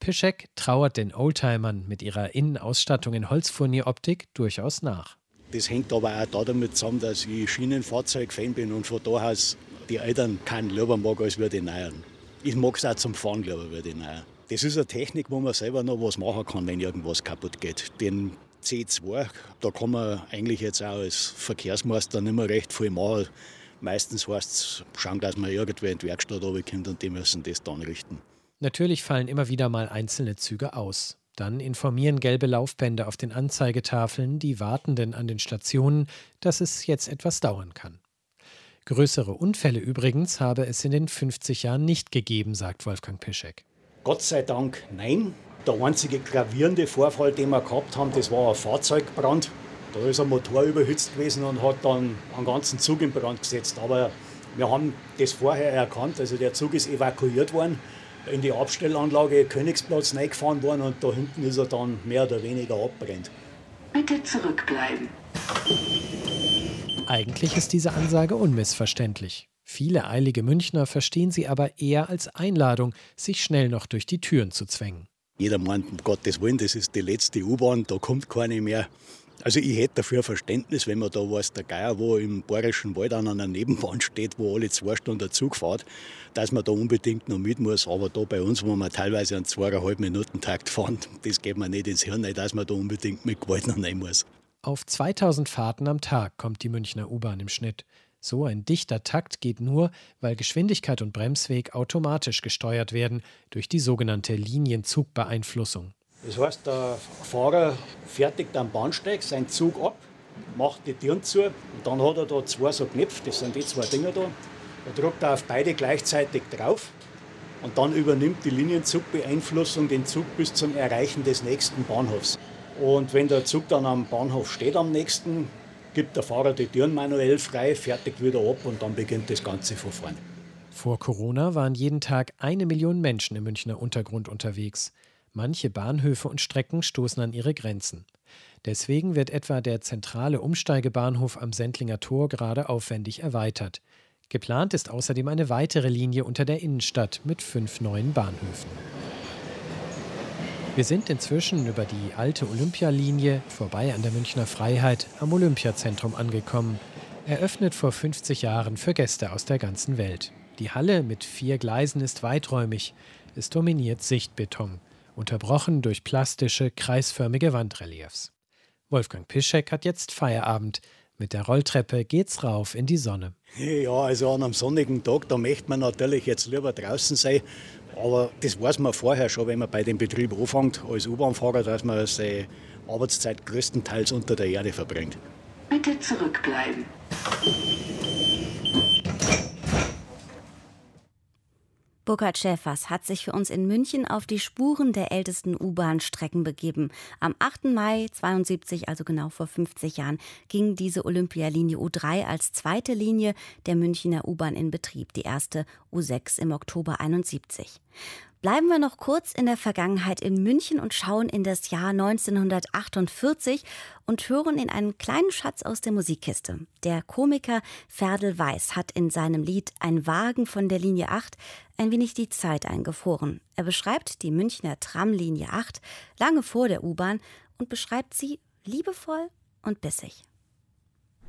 Pischek trauert den Oldtimern mit ihrer Innenausstattung in Holzfurnieroptik durchaus nach. Das hängt aber auch damit zusammen, dass ich Schienenfahrzeug-Fan bin und von daher aus die Eltern keinen lieber mag als wir die Neuen. Ich mag es auch zum Fahren lieber wie die Neuen. Das ist eine Technik, wo man selber noch was machen kann, wenn irgendwas kaputt geht. Den C2, da kann man eigentlich jetzt auch als Verkehrsmeister nicht mehr recht viel machen. Meistens heißt es schauen, dass man irgendwer in die Werkstatt runterkommt und die müssen das dann richten. Natürlich fallen immer wieder mal einzelne Züge aus. Dann informieren gelbe Laufbänder auf den Anzeigetafeln die Wartenden an den Stationen, dass es jetzt etwas dauern kann. Größere Unfälle übrigens habe es in den 50 Jahren nicht gegeben, sagt Wolfgang Pischek. Gott sei Dank nein. Der einzige gravierende Vorfall, den wir gehabt haben, das war ein Fahrzeugbrand. Da ist ein Motor überhitzt gewesen und hat dann einen ganzen Zug in Brand gesetzt. Aber wir haben das vorher erkannt. Also der Zug ist evakuiert worden, in die Abstellanlage Königsplatz reingefahren worden und da hinten ist er dann mehr oder weniger abbrennt. Bitte zurückbleiben. Eigentlich ist diese Ansage unmissverständlich. Viele eilige Münchner verstehen sie aber eher als Einladung, sich schnell noch durch die Türen zu zwängen. Jeder meint, um Gottes Willen, das ist die letzte U-Bahn, da kommt keine mehr. Also ich hätte dafür Verständnis, wenn man da weiß, der Geier, wo im Bayerischen Wald an einer Nebenbahn steht, wo alle zwei Stunden der Zug fährt, dass man da unbedingt noch mit muss. Aber da bei uns, wo man teilweise einen zweieinhalb Minuten Takt fahren, das geht mir nicht ins Hirn, dass man da unbedingt mit Gewalt noch rein muss. Auf 2000 Fahrten am Tag kommt die Münchner U-Bahn im Schnitt. So ein dichter Takt geht nur, weil Geschwindigkeit und Bremsweg automatisch gesteuert werden durch die sogenannte Linienzugbeeinflussung. Das heißt, der Fahrer fertigt am Bahnsteig seinen Zug ab, macht die Türen zu und dann hat er da zwei so Knöpfe, das sind die zwei Dinger da. Da drückt er auf beide gleichzeitig drauf und dann übernimmt die Linienzugbeeinflussung den Zug bis zum Erreichen des nächsten Bahnhofs. Und wenn der Zug dann am Bahnhof steht am nächsten, gibt der Fahrer die Türen manuell frei, fertigt wieder ab und dann beginnt das Ganze von vorne. Vor Corona waren jeden Tag eine Million Menschen im Münchner Untergrund unterwegs. Manche Bahnhöfe und Strecken stoßen an ihre Grenzen. Deswegen wird etwa der zentrale Umsteigebahnhof am Sendlinger Tor gerade aufwendig erweitert. Geplant ist außerdem eine weitere Linie unter der Innenstadt mit fünf neuen Bahnhöfen. Wir sind inzwischen über die alte Olympialinie vorbei an der Münchner Freiheit am Olympiazentrum angekommen. Eröffnet vor 50 Jahren für Gäste aus der ganzen Welt. Die Halle mit vier Gleisen ist weiträumig. Es dominiert Sichtbeton, unterbrochen durch plastische, kreisförmige Wandreliefs. Wolfgang Pischek hat jetzt Feierabend. Mit der Rolltreppe geht's rauf in die Sonne. Ja, also an einem sonnigen Tag, da möchte man natürlich jetzt lieber draußen sein. Aber das weiß man vorher schon, wenn man bei dem Betrieb anfängt, als U-Bahn-Fahrer, dass man seine Arbeitszeit größtenteils unter der Erde verbringt. Bitte zurückbleiben. Burkhard Schäfers hat sich für uns in München auf die Spuren der ältesten U-Bahn-Strecken begeben. Am 8. Mai 72, also genau vor 50 Jahren, ging diese Olympialinie U3 als zweite Linie der Münchner U-Bahn in Betrieb, die erste U6 im Oktober 71. Bleiben wir noch kurz in der Vergangenheit in München und schauen in das Jahr 1948 und hören in einen kleinen Schatz aus der Musikkiste. Der Komiker Ferdel Weiß hat in seinem Lied Ein Wagen von der Linie 8 ein wenig die Zeit eingefroren. Er beschreibt die Münchner Tramlinie 8 lange vor der U-Bahn und beschreibt sie liebevoll und bissig.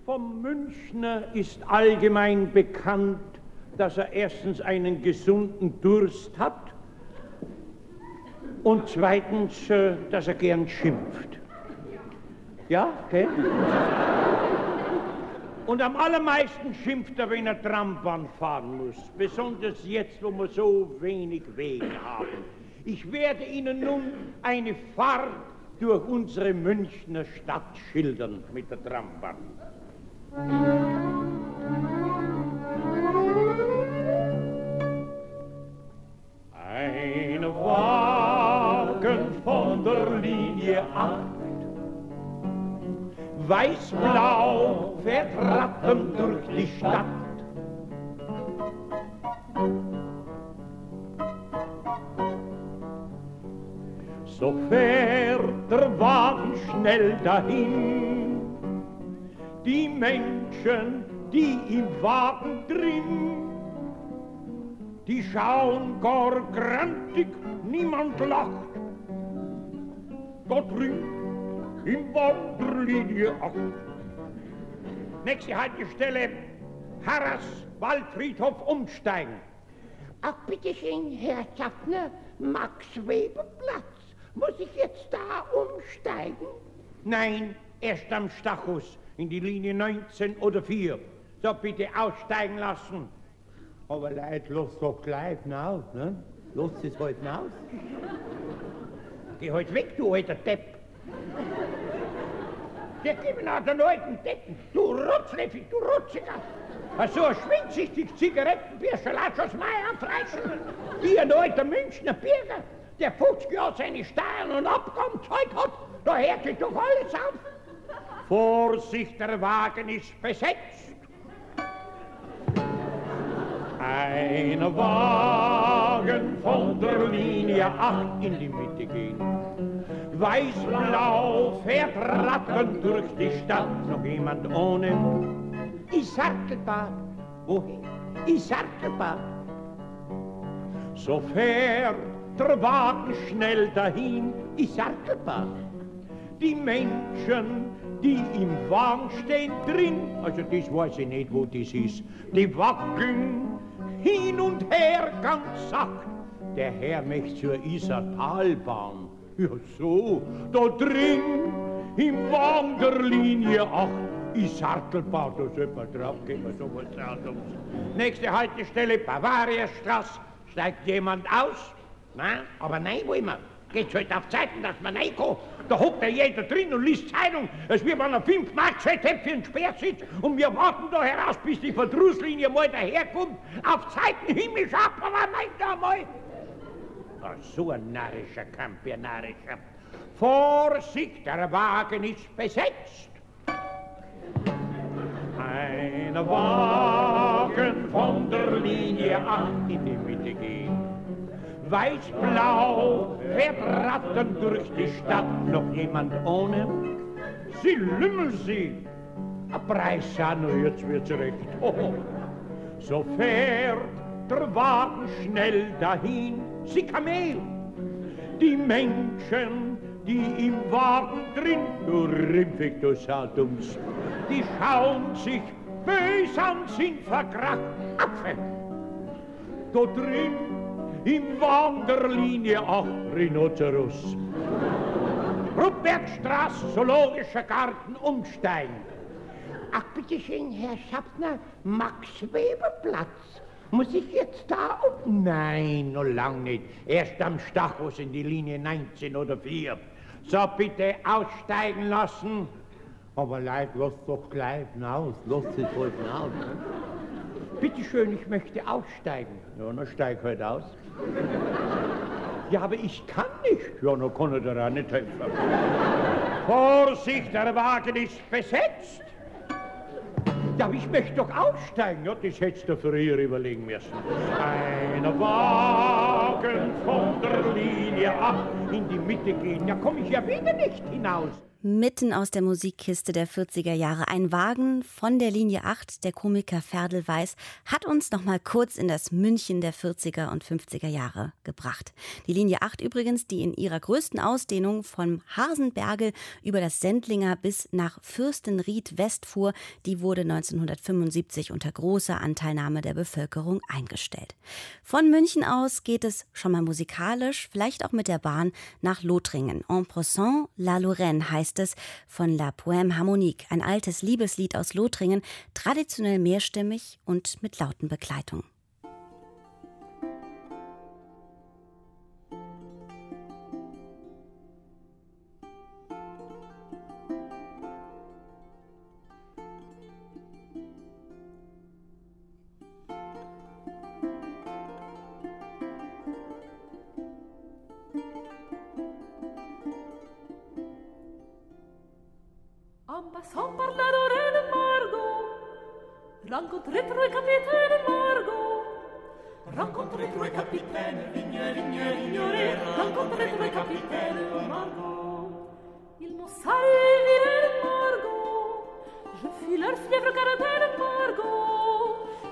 Vom Münchner ist allgemein bekannt, dass er erstens einen gesunden Durst hat und zweitens, äh, dass er gern schimpft. Ja, okay? Und am allermeisten schimpft er, wenn er Trambahn fahren muss. Besonders jetzt, wo wir so wenig Wege haben. Ich werde Ihnen nun eine Fahrt durch unsere Münchner Stadt schildern mit der Trambahn. Ein Wagen von der Linie 8 Weiß-blau fährt Rappen durch die Stadt. So fährt der Wagen schnell dahin. Die Menschen, die im Wagen drin, die schauen gar grantig, niemand lacht. Gott ringt im Wanderlinie 8. Nächste Haltestelle, Harras, Waldfriedhof umsteigen. Ach, bitteschön, Herr Schaffner, Max-Weber-Platz. Muss ich jetzt da umsteigen? Nein, erst am Stachus in die Linie 19 oder 4. So, bitte aussteigen lassen. Aber Leute, los doch gleich hinaus, ne? Los es halt hinaus. Geh halt weg, du alter Depp. Der gib mir den alten Deppen. Du Rotzleffig, du Rotziger. Ach so schwindsüchtig Zigarettenbierscher, lass uns Meier freischen. Wie ein alter Münchner Bürger, der 50 Jahre seine Steuern und Abgaben Zeug hat, da hört sich doch alles auf. Vorsicht, der Wagen ist besetzt. Ein Wagen von der Linie 8 in die Mitte gehen. Weiß-blau fährt rattend durch die Stadt, noch jemand ohne. Ich Sattelbad. Wohin? Ich Sattelbad. So fährt der Wagen schnell dahin, ich Sattelbad. Die Menschen, die im Wagen stehen drin, also das weiß ich nicht, wo das ist, die wackeln hin und her ganz sacht. Der Herr möchte zur Isartalbahn. Ja so, da drin, im Wagen der Linie 8, ist Sartelbahn, da sollte man draufgehen, so was Autobus. Nächste Haltestelle, Bavariastraße, steigt jemand aus? Nein, aber nein wollen wir. Geht's halt auf Zeiten, dass man reinkommt. Da hockt ja jeder drin und liest Zeitung. Es wird man auf 5 Mark zwei Töpfe in Sperrsitz und wir warten da heraus, bis die Verdrusslinie mal daherkommt. Auf Zeiten himmlisch ab, aber meint da mal. Ach, so ein narrischer Kampf, ein narrischer. Vorsicht, der Wagen ist besetzt. Ein Wagen von der Linie 8 in die Mitte geht. Weiß-blau fährt rattend durch die Stadt. Noch jemand ohne? Sie lümmeln sie. Preis, nur jetzt wird's recht. Oh. So fährt der Wagen schnell dahin. Sie Kamel. Die Menschen, die im Wagen drin, du Rimpfig, du Satums, die schauen sich bös an, sind verkracht. Apfel. Da drin im Wanderlinie 8 Rhinoceros. Ruppbergstraße, Zoologischer Garten, umsteigen. Ach, bitteschön, Herr Schaffner, Max-Weber-Platz. Muss ich jetzt da um? Nein, noch lang nicht. Erst am Stachus in die Linie 19 oder 4. So, bitte aussteigen lassen. Aber Leute, lass doch gleich hinaus. Lass es halt hinaus. Ne? Bitte schön, ich möchte aussteigen. Ja, dann steig halt aus. Ja, aber ich kann nicht. Ja, dann kann er auch nicht helfen. Vorsicht, der Wagen ist besetzt. Ja, aber ich möchte doch aussteigen. Ja, das hättest du früher überlegen müssen. Ein Wagen von der Linie 8 in die Mitte gehen. Ja, komme ich ja wieder nicht hinaus. Mitten aus der Musikkiste der 40er Jahre. Ein Wagen von der Linie 8, der Komiker Ferdel Weiß, hat uns noch mal kurz in das München der 40er und 50er Jahre gebracht. Die Linie 8 übrigens, die in ihrer größten Ausdehnung vom Hasenbergel über das Sendlinger bis nach Fürstenried West fuhr, die wurde 1975 unter großer Anteilnahme der Bevölkerung eingestellt. Von München aus geht es schon mal musikalisch, vielleicht auch mit der Bahn nach Lothringen. En passant, La Lorraine heißt heißt es von La Poème Harmonique, ein altes Liebeslied aus Lothringen, traditionell mehrstimmig und mit lauten Begleitung. Samba, son parladore del Margo, rancontre true capitaine Margo, rancontre true capitaine Vignere, Vignere, Vignore, rancontre true capitaine Margo. Il mon salivi del Margo, je fuis leur fièvre carataine Margo,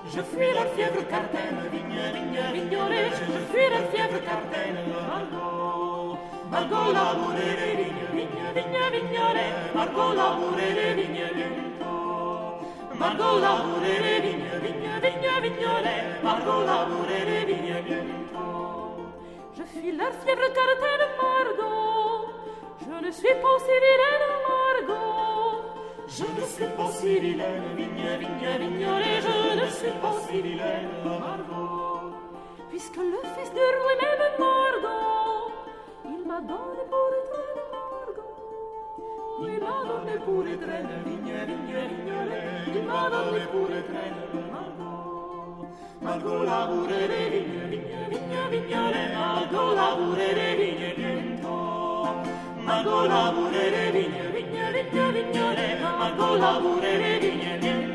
je fuis leur fièvre carataine Vignere, Vignere, Vignore, je fuis leur fièvre carataine Margo. Margot labourait les vignes, vignes, vignes, vignerets. Margot labourait les vignes du Luton. Margot labourait les vignes, vignes, vignes, vignerets. Margot labourait les vignes du Luton. Je suis leur fièvre caritaine Margot. Je ne suis pas aussi vilaine Margot. Je ne suis pas si vilaine, vigne, vigne, vignerets. Je ne suis pas si vilaine Margot. Puisque le fils de Roi même Margot. Il Madone pure trena borgo Il Madone pure tre trena vigne, vigne, vignole Il Madone pure trena Margot la pure le vigne, vigne, vigne, vignole la pure le vigne bientôt la pure le vigne, vigne, vigne, vignole la pure le vigne bientôt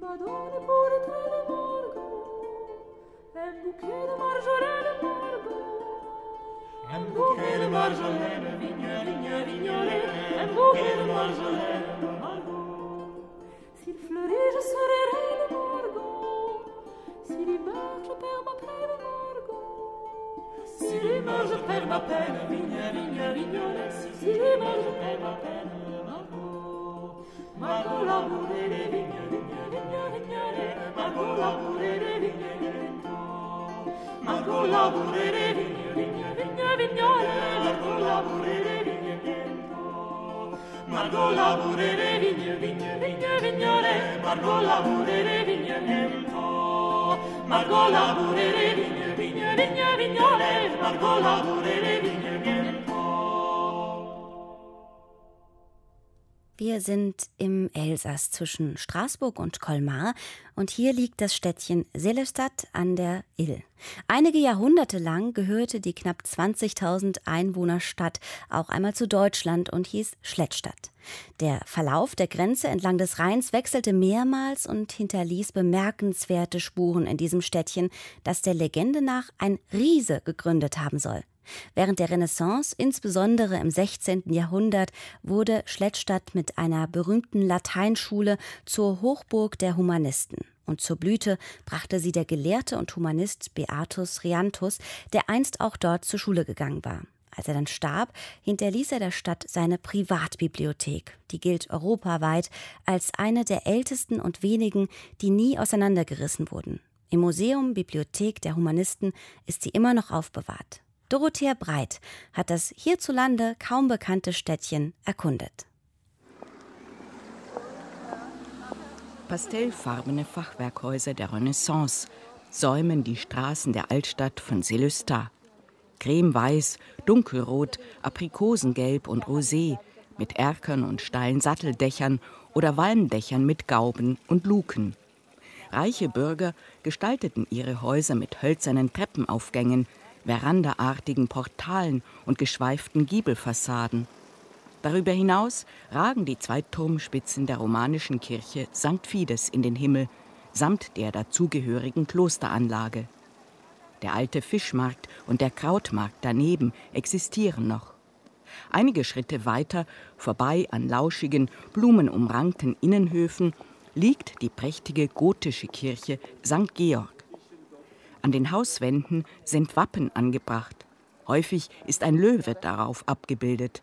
donné pour étreinte Margot un bouquet de marjolaine Margot. Un bouquet de marjolaine, vigne, vigne, vignolet, un bouquet de marjolaine Margot. S'il fleurit, je serai reine Margot. S'il y meurt, je perds ma peine Margot. S'il y meurt, je perds ma peine, vigne, vigne, vignolet. S'il y meurt, je perds ma peine Margola, budere vigne vigne vigne vignere Magula budere vigne vento Magula budere vigne vigne vigne vignore Magula budere vigne vento Magula budere vigne vigne vigne vignore Magula budere vigne vento Magula budere vigne vigne vigne vignore Magula budere vigne vento Wir sind im Elsass zwischen Straßburg und Colmar und hier liegt das Städtchen Sillestadt an der Ill. Einige Jahrhunderte lang gehörte die knapp 20.000 Einwohnerstadt auch einmal zu Deutschland und hieß Schlettstadt. Der Verlauf der Grenze entlang des Rheins wechselte mehrmals und hinterließ bemerkenswerte Spuren in diesem Städtchen, das der Legende nach ein Riese gegründet haben soll. Während der Renaissance, insbesondere im 16. Jahrhundert, wurde Schlettstadt mit einer berühmten Lateinschule zur Hochburg der Humanisten. Und zur Blüte brachte sie der Gelehrte und Humanist Beatus Riantus, der einst auch dort zur Schule gegangen war. Als er dann starb, hinterließ er der Stadt seine Privatbibliothek. Die gilt europaweit als eine der ältesten und wenigen, die nie auseinandergerissen wurden. Im Museum Bibliothek der Humanisten ist sie immer noch aufbewahrt. Dorothea Breit hat das hierzulande kaum bekannte Städtchen erkundet. Pastellfarbene Fachwerkhäuser der Renaissance säumen die Straßen der Altstadt von Selestat. Cremeweiß, dunkelrot, Aprikosengelb und Rosé mit Erkern und steilen Satteldächern oder Walmdächern mit Gauben und Luken. Reiche Bürger gestalteten ihre Häuser mit hölzernen Treppenaufgängen, verandaartigen Portalen und geschweiften Giebelfassaden. Darüber hinaus ragen die zwei Turmspitzen der romanischen Kirche St. Fides in den Himmel, samt der dazugehörigen Klosteranlage. Der alte Fischmarkt und der Krautmarkt daneben existieren noch. Einige Schritte weiter, vorbei an lauschigen, blumenumrankten Innenhöfen, liegt die prächtige gotische Kirche St. Georg. An den Hauswänden sind Wappen angebracht. Häufig ist ein Löwe darauf abgebildet.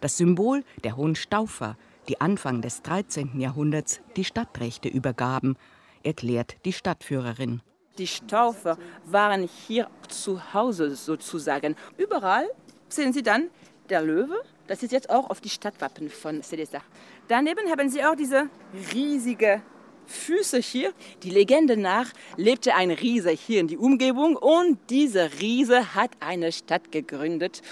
Das Symbol der Hohenstaufer, die Anfang des 13. Jahrhunderts die Stadtrechte übergaben, erklärt die Stadtführerin. Die Staufer waren hier zu Hause sozusagen. Überall sehen Sie dann der Löwe. Das ist jetzt auch auf die Stadtwappen von Sélestat. Daneben haben Sie auch diese riesige Füße hier. Die Legende nach lebte ein Riese hier in die Umgebung und dieser Riese hat eine Stadt gegründet.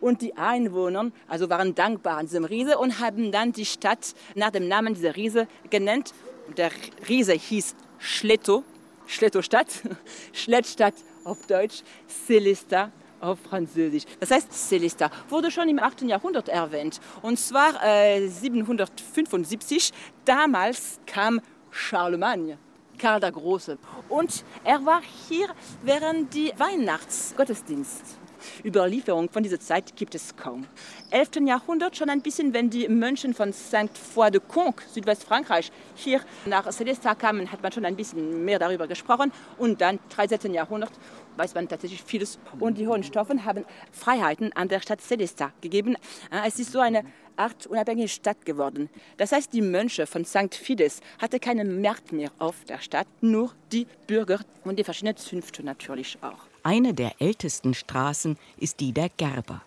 Und die Einwohner also waren dankbar an diesem Riese und haben dann die Stadt nach dem Namen dieser Riese genannt. Der Riese hieß Schletto, Schletto-Stadt, Schlettstadt auf Deutsch, Célestat auf Französisch. Das heißt, Célestat wurde schon im 8. Jahrhundert erwähnt. Und zwar äh, 775. Damals kam Charlemagne, Karl der Große. Und er war hier während die Weihnachtsgottesdienst. Überlieferung von dieser Zeit gibt es kaum. 11. Jahrhundert schon ein bisschen, wenn die Mönchen von Saint-Foy-de-Conques, Südwestfrankreich, hier nach Celestat kamen, hat man schon ein bisschen mehr darüber gesprochen. Und dann 13. Jahrhundert weiß man tatsächlich vieles. Und die Hohenstaufen haben Freiheiten an der Stadt Celestat gegeben. Es ist so eine Art unabhängige Stadt geworden. Das heißt, die Mönche von St. Fides hatten keinen Markt mehr auf der Stadt, nur die Bürger und die verschiedenen Zünfte natürlich auch. Eine der ältesten Straßen ist die der Gerber.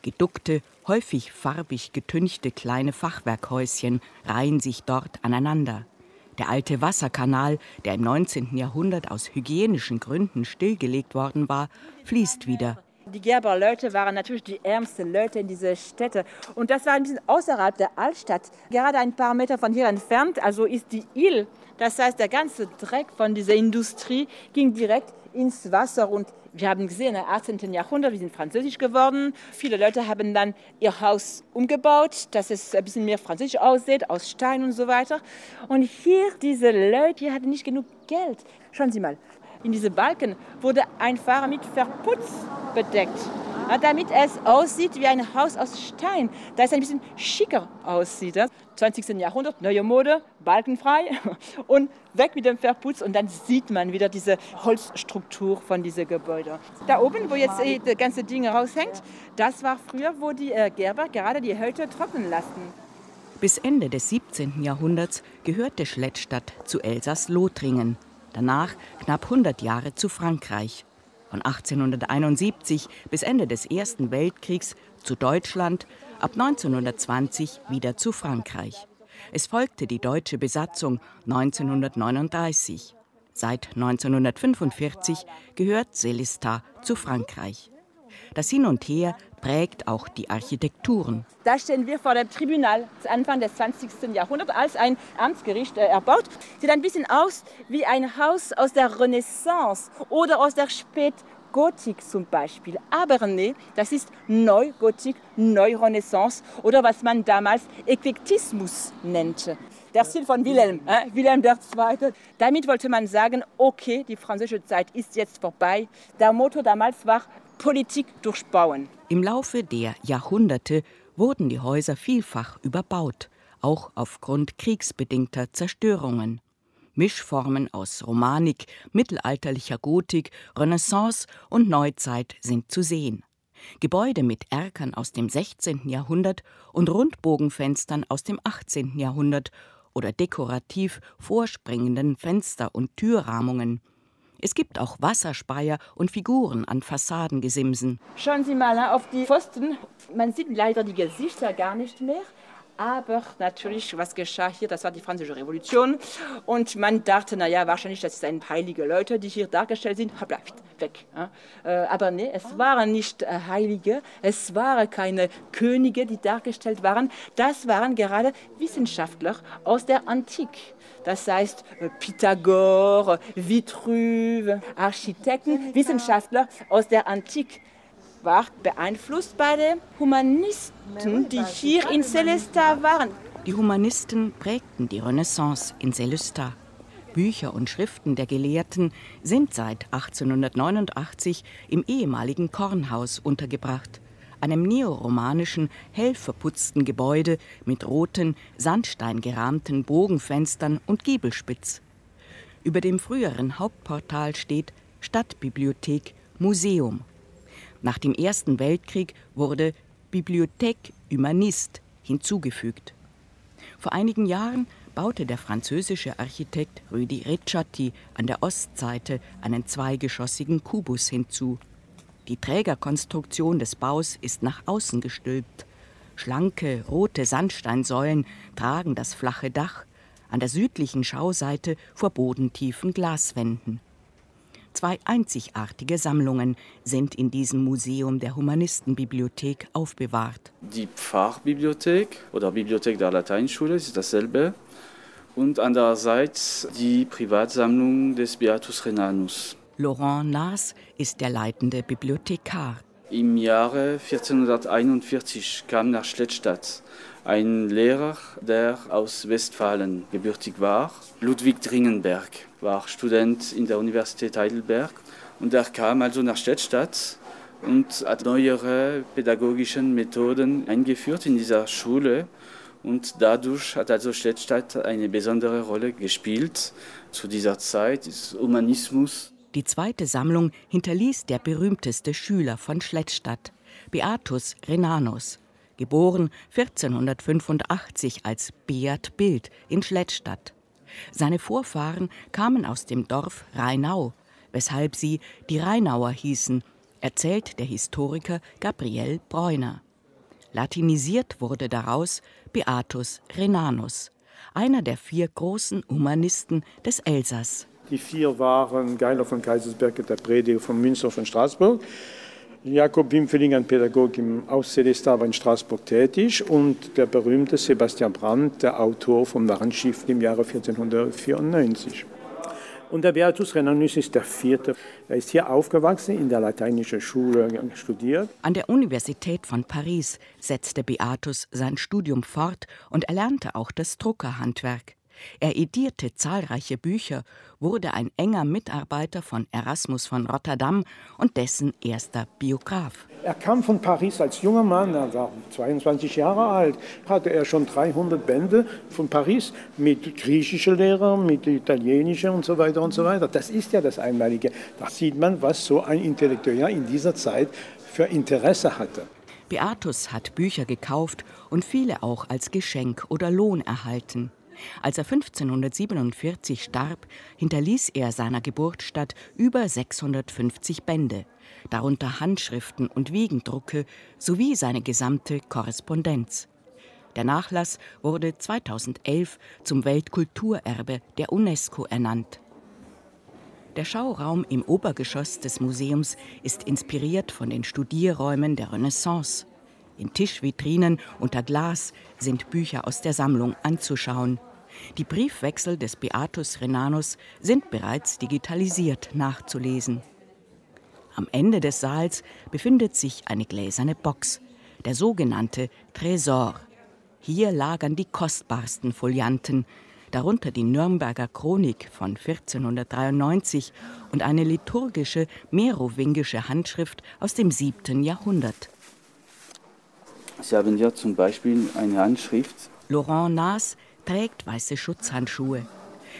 Geduckte, häufig farbig getünchte kleine Fachwerkhäuschen reihen sich dort aneinander. Der alte Wasserkanal, der im 19. Jahrhundert aus hygienischen Gründen stillgelegt worden war, fließt wieder. Die Gerberleute waren natürlich die ärmsten Leute in dieser Städte. Und das war ein bisschen außerhalb der Altstadt, gerade ein paar Meter von hier entfernt. Also ist die Ile, das heißt, der ganze Dreck von dieser Industrie ging direkt ins Wasser. Und wir haben gesehen, im 18. Jahrhundert, wir sind französisch geworden. Viele Leute haben dann ihr Haus umgebaut, dass es ein bisschen mehr französisch aussieht, aus Stein und so weiter. Und hier, diese Leute, die hatten nicht genug Geld. Schauen Sie mal, in diese Balken wurde ein Fahrer mit Verputz bedeckt, damit es aussieht wie ein Haus aus Stein, da es ein bisschen schicker aussieht. 20. Jahrhundert, neue Mode, balkenfrei und weg mit dem Verputz und dann sieht man wieder diese Holzstruktur von diesen Gebäuden. Da oben, wo jetzt das ganze Ding raushängt, das war früher, wo die Gerber gerade die Hütte trocknen lassen. Bis Ende des 17. Jahrhunderts gehörte Schlettstadt zu Elsass-Lothringen danach knapp 100 Jahre zu Frankreich. Von 1871 bis Ende des Ersten Weltkriegs zu Deutschland, ab 1920 wieder zu Frankreich. Es folgte die deutsche Besatzung 1939. Seit 1945 gehört Celestat zu Frankreich. Das Hin und Her prägt auch die Architekturen. Da stehen wir vor dem Tribunal Anfang des 20. Jahrhunderts als ein Amtsgericht äh, erbaut. Sieht ein bisschen aus wie ein Haus aus der Renaissance oder aus der Spätgotik zum Beispiel. Aber nee, das ist Neugotik, Neurenaissance oder was man damals Eklektismus nannte. Der Stil von Wilhelm, äh, Wilhelm II. Damit wollte man sagen, okay, die französische Zeit ist jetzt vorbei. Der Motto damals war Politik durchbauen. Im Laufe der Jahrhunderte wurden die Häuser vielfach überbaut, auch aufgrund kriegsbedingter Zerstörungen. Mischformen aus Romanik, mittelalterlicher Gotik, Renaissance und Neuzeit sind zu sehen. Gebäude mit Erkern aus dem 16. Jahrhundert und Rundbogenfenstern aus dem 18. Jahrhundert oder dekorativ vorspringenden Fenster- und Türrahmungen. Es gibt auch Wasserspeier und Figuren an Fassadengesimsen. Schauen Sie mal auf die Pfosten. Man sieht leider die Gesichter gar nicht mehr. Aber natürlich, was geschah hier, das war die Französische Revolution. Und man dachte, naja, wahrscheinlich, das sind heilige Leute, die hier dargestellt sind. Hoppla, weg. Aber nee, es waren nicht Heilige, es waren keine Könige, die dargestellt waren. Das waren gerade Wissenschaftler aus der Antike. Das heißt Pythagor, Vitruve, Architekten, Wissenschaftler aus der Antike war beeinflusst bei den Humanisten, die hier in Celestat waren. Die Humanisten prägten die Renaissance in Celestat. Bücher und Schriften der Gelehrten sind seit 1889 im ehemaligen Kornhaus untergebracht, einem neoromanischen, hell verputzten Gebäude mit roten, sandsteingerahmten Bogenfenstern und Giebelspitz. Über dem früheren Hauptportal steht Stadtbibliothek Museum. Nach dem Ersten Weltkrieg wurde Bibliothèque Humaniste hinzugefügt. Vor einigen Jahren baute der französische Architekt Rudi Ricciati an der Ostseite einen zweigeschossigen Kubus hinzu. Die Trägerkonstruktion des Baus ist nach außen gestülpt. Schlanke, rote Sandsteinsäulen tragen das flache Dach, an der südlichen Schauseite vor bodentiefen Glaswänden. Zwei einzigartige Sammlungen sind in diesem Museum der Humanistenbibliothek aufbewahrt. Die Pfarrbibliothek oder Bibliothek der Lateinschule ist dasselbe und andererseits die Privatsammlung des Beatus Renanus. Laurent Naas ist der leitende Bibliothekar. Im Jahre 1441 kam nach Schlettstadt ein Lehrer, der aus Westfalen gebürtig war. Ludwig Dringenberg war Student in der Universität Heidelberg und er kam also nach Schlettstadt und hat neuere pädagogische Methoden eingeführt in dieser Schule. Und dadurch hat also Schlettstadt eine besondere Rolle gespielt zu dieser Zeit, des Humanismus. Die zweite Sammlung hinterließ der berühmteste Schüler von Schlettstadt, Beatus Renanus, geboren 1485 als Beat Bild in Schlettstadt. Seine Vorfahren kamen aus dem Dorf Rheinau, weshalb sie die Rheinauer hießen, erzählt der Historiker Gabriel Bräuner. Latinisiert wurde daraus Beatus Renanus, einer der vier großen Humanisten des Elsass. Die vier waren Geiler von Kaisersberg, der Prediger von Münster von Straßburg. Jakob Wimfeling, ein Pädagoge im Ausselister, war in Straßburg tätig und der berühmte Sebastian Brandt, der Autor vom Narrenschiff im Jahre 1494. Und der Beatus Renanus ist der vierte. Er ist hier aufgewachsen, in der lateinischen Schule studiert. An der Universität von Paris setzte Beatus sein Studium fort und erlernte auch das Druckerhandwerk. Er edierte zahlreiche Bücher, wurde ein enger Mitarbeiter von Erasmus von Rotterdam und dessen erster Biograf. Er kam von Paris als junger Mann, er war 22 Jahre alt, hatte er schon 300 Bände von Paris mit griechischen Lehrern, mit italienischen und so weiter und so weiter. Das ist ja das Einmalige. Da sieht man, was so ein Intellektueller in dieser Zeit für Interesse hatte. Beatus hat Bücher gekauft und viele auch als Geschenk oder Lohn erhalten. Als er 1547 starb, hinterließ er seiner Geburtsstadt über 650 Bände, darunter Handschriften und Wiegendrucke sowie seine gesamte Korrespondenz. Der Nachlass wurde 2011 zum Weltkulturerbe der UNESCO ernannt. Der Schauraum im Obergeschoss des Museums ist inspiriert von den Studierräumen der Renaissance. In Tischvitrinen unter Glas sind Bücher aus der Sammlung anzuschauen. Die Briefwechsel des Beatus Renanus sind bereits digitalisiert nachzulesen. Am Ende des Saals befindet sich eine gläserne Box, der sogenannte Tresor. Hier lagern die kostbarsten Folianten, darunter die Nürnberger Chronik von 1493 und eine liturgische merowingische Handschrift aus dem 7. Jahrhundert. Sie haben hier zum Beispiel eine Handschrift. Laurent Naas trägt weiße Schutzhandschuhe.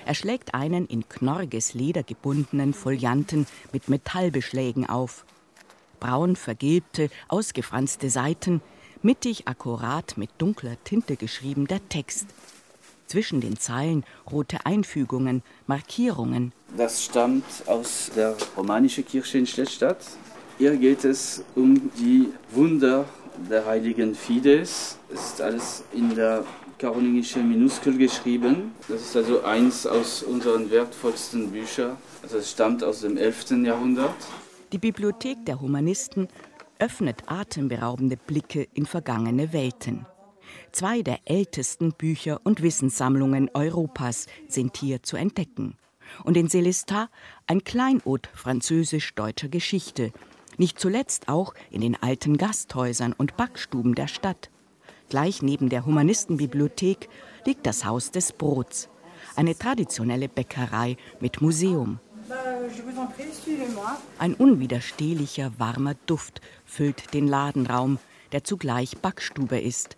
Er schlägt einen in knorriges Leder gebundenen Folianten mit Metallbeschlägen auf. Braun vergilbte, ausgefranste Seiten, mittig akkurat mit dunkler Tinte geschrieben der Text. Zwischen den Zeilen rote Einfügungen, Markierungen. Das stammt aus der romanischen Kirche in Schlettstadt. Hier geht es um die Wunder der heiligen Fides. Es ist alles in der karolingischen Minuskel geschrieben. Das ist also eins aus unseren wertvollsten Büchern. Also es stammt aus dem 11. Jahrhundert. Die Bibliothek der Humanisten öffnet atemberaubende Blicke in vergangene Welten. Zwei der ältesten Bücher und Wissenssammlungen Europas sind hier zu entdecken. Und in Celestat ein Kleinod französisch-deutscher Geschichte, nicht zuletzt auch in den alten Gasthäusern und Backstuben der Stadt. Gleich neben der Humanistenbibliothek liegt das Haus des Brots, eine traditionelle Bäckerei mit Museum. Ein unwiderstehlicher warmer Duft füllt den Ladenraum, der zugleich Backstube ist.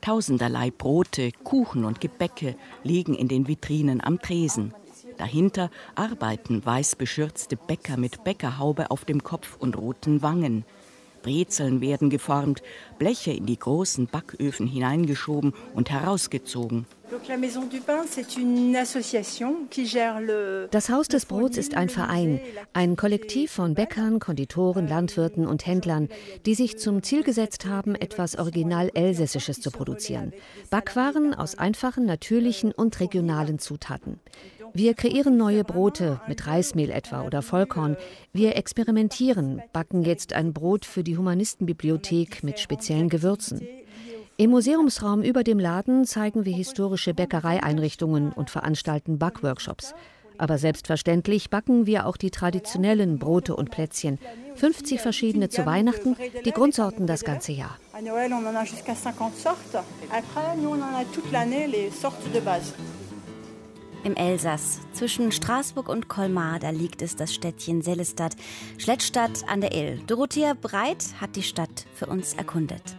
Tausenderlei Brote, Kuchen und Gebäcke liegen in den Vitrinen am Tresen. Dahinter arbeiten weiß beschürzte Bäcker mit Bäckerhaube auf dem Kopf und roten Wangen. Brezeln werden geformt, Bleche in die großen Backöfen hineingeschoben und herausgezogen. Das Haus des Brots ist ein Verein, ein Kollektiv von Bäckern, Konditoren, Landwirten und Händlern, die sich zum Ziel gesetzt haben, etwas original Elsässisches zu produzieren. Backwaren aus einfachen, natürlichen und regionalen Zutaten. Wir kreieren neue Brote mit Reismehl etwa oder Vollkorn. Wir experimentieren, backen jetzt ein Brot für die Humanistenbibliothek mit speziellen Gewürzen. Im Museumsraum über dem Laden zeigen wir historische Bäckereieinrichtungen und veranstalten Backworkshops. Aber selbstverständlich backen wir auch die traditionellen Brote und Plätzchen. 50 verschiedene zu Weihnachten, die Grundsorten das ganze Jahr. Im Elsass. Zwischen Straßburg und Colmar, da liegt es das Städtchen Sellestadt, Schlettstadt an der Ill. Dorothea Breit hat die Stadt für uns erkundet.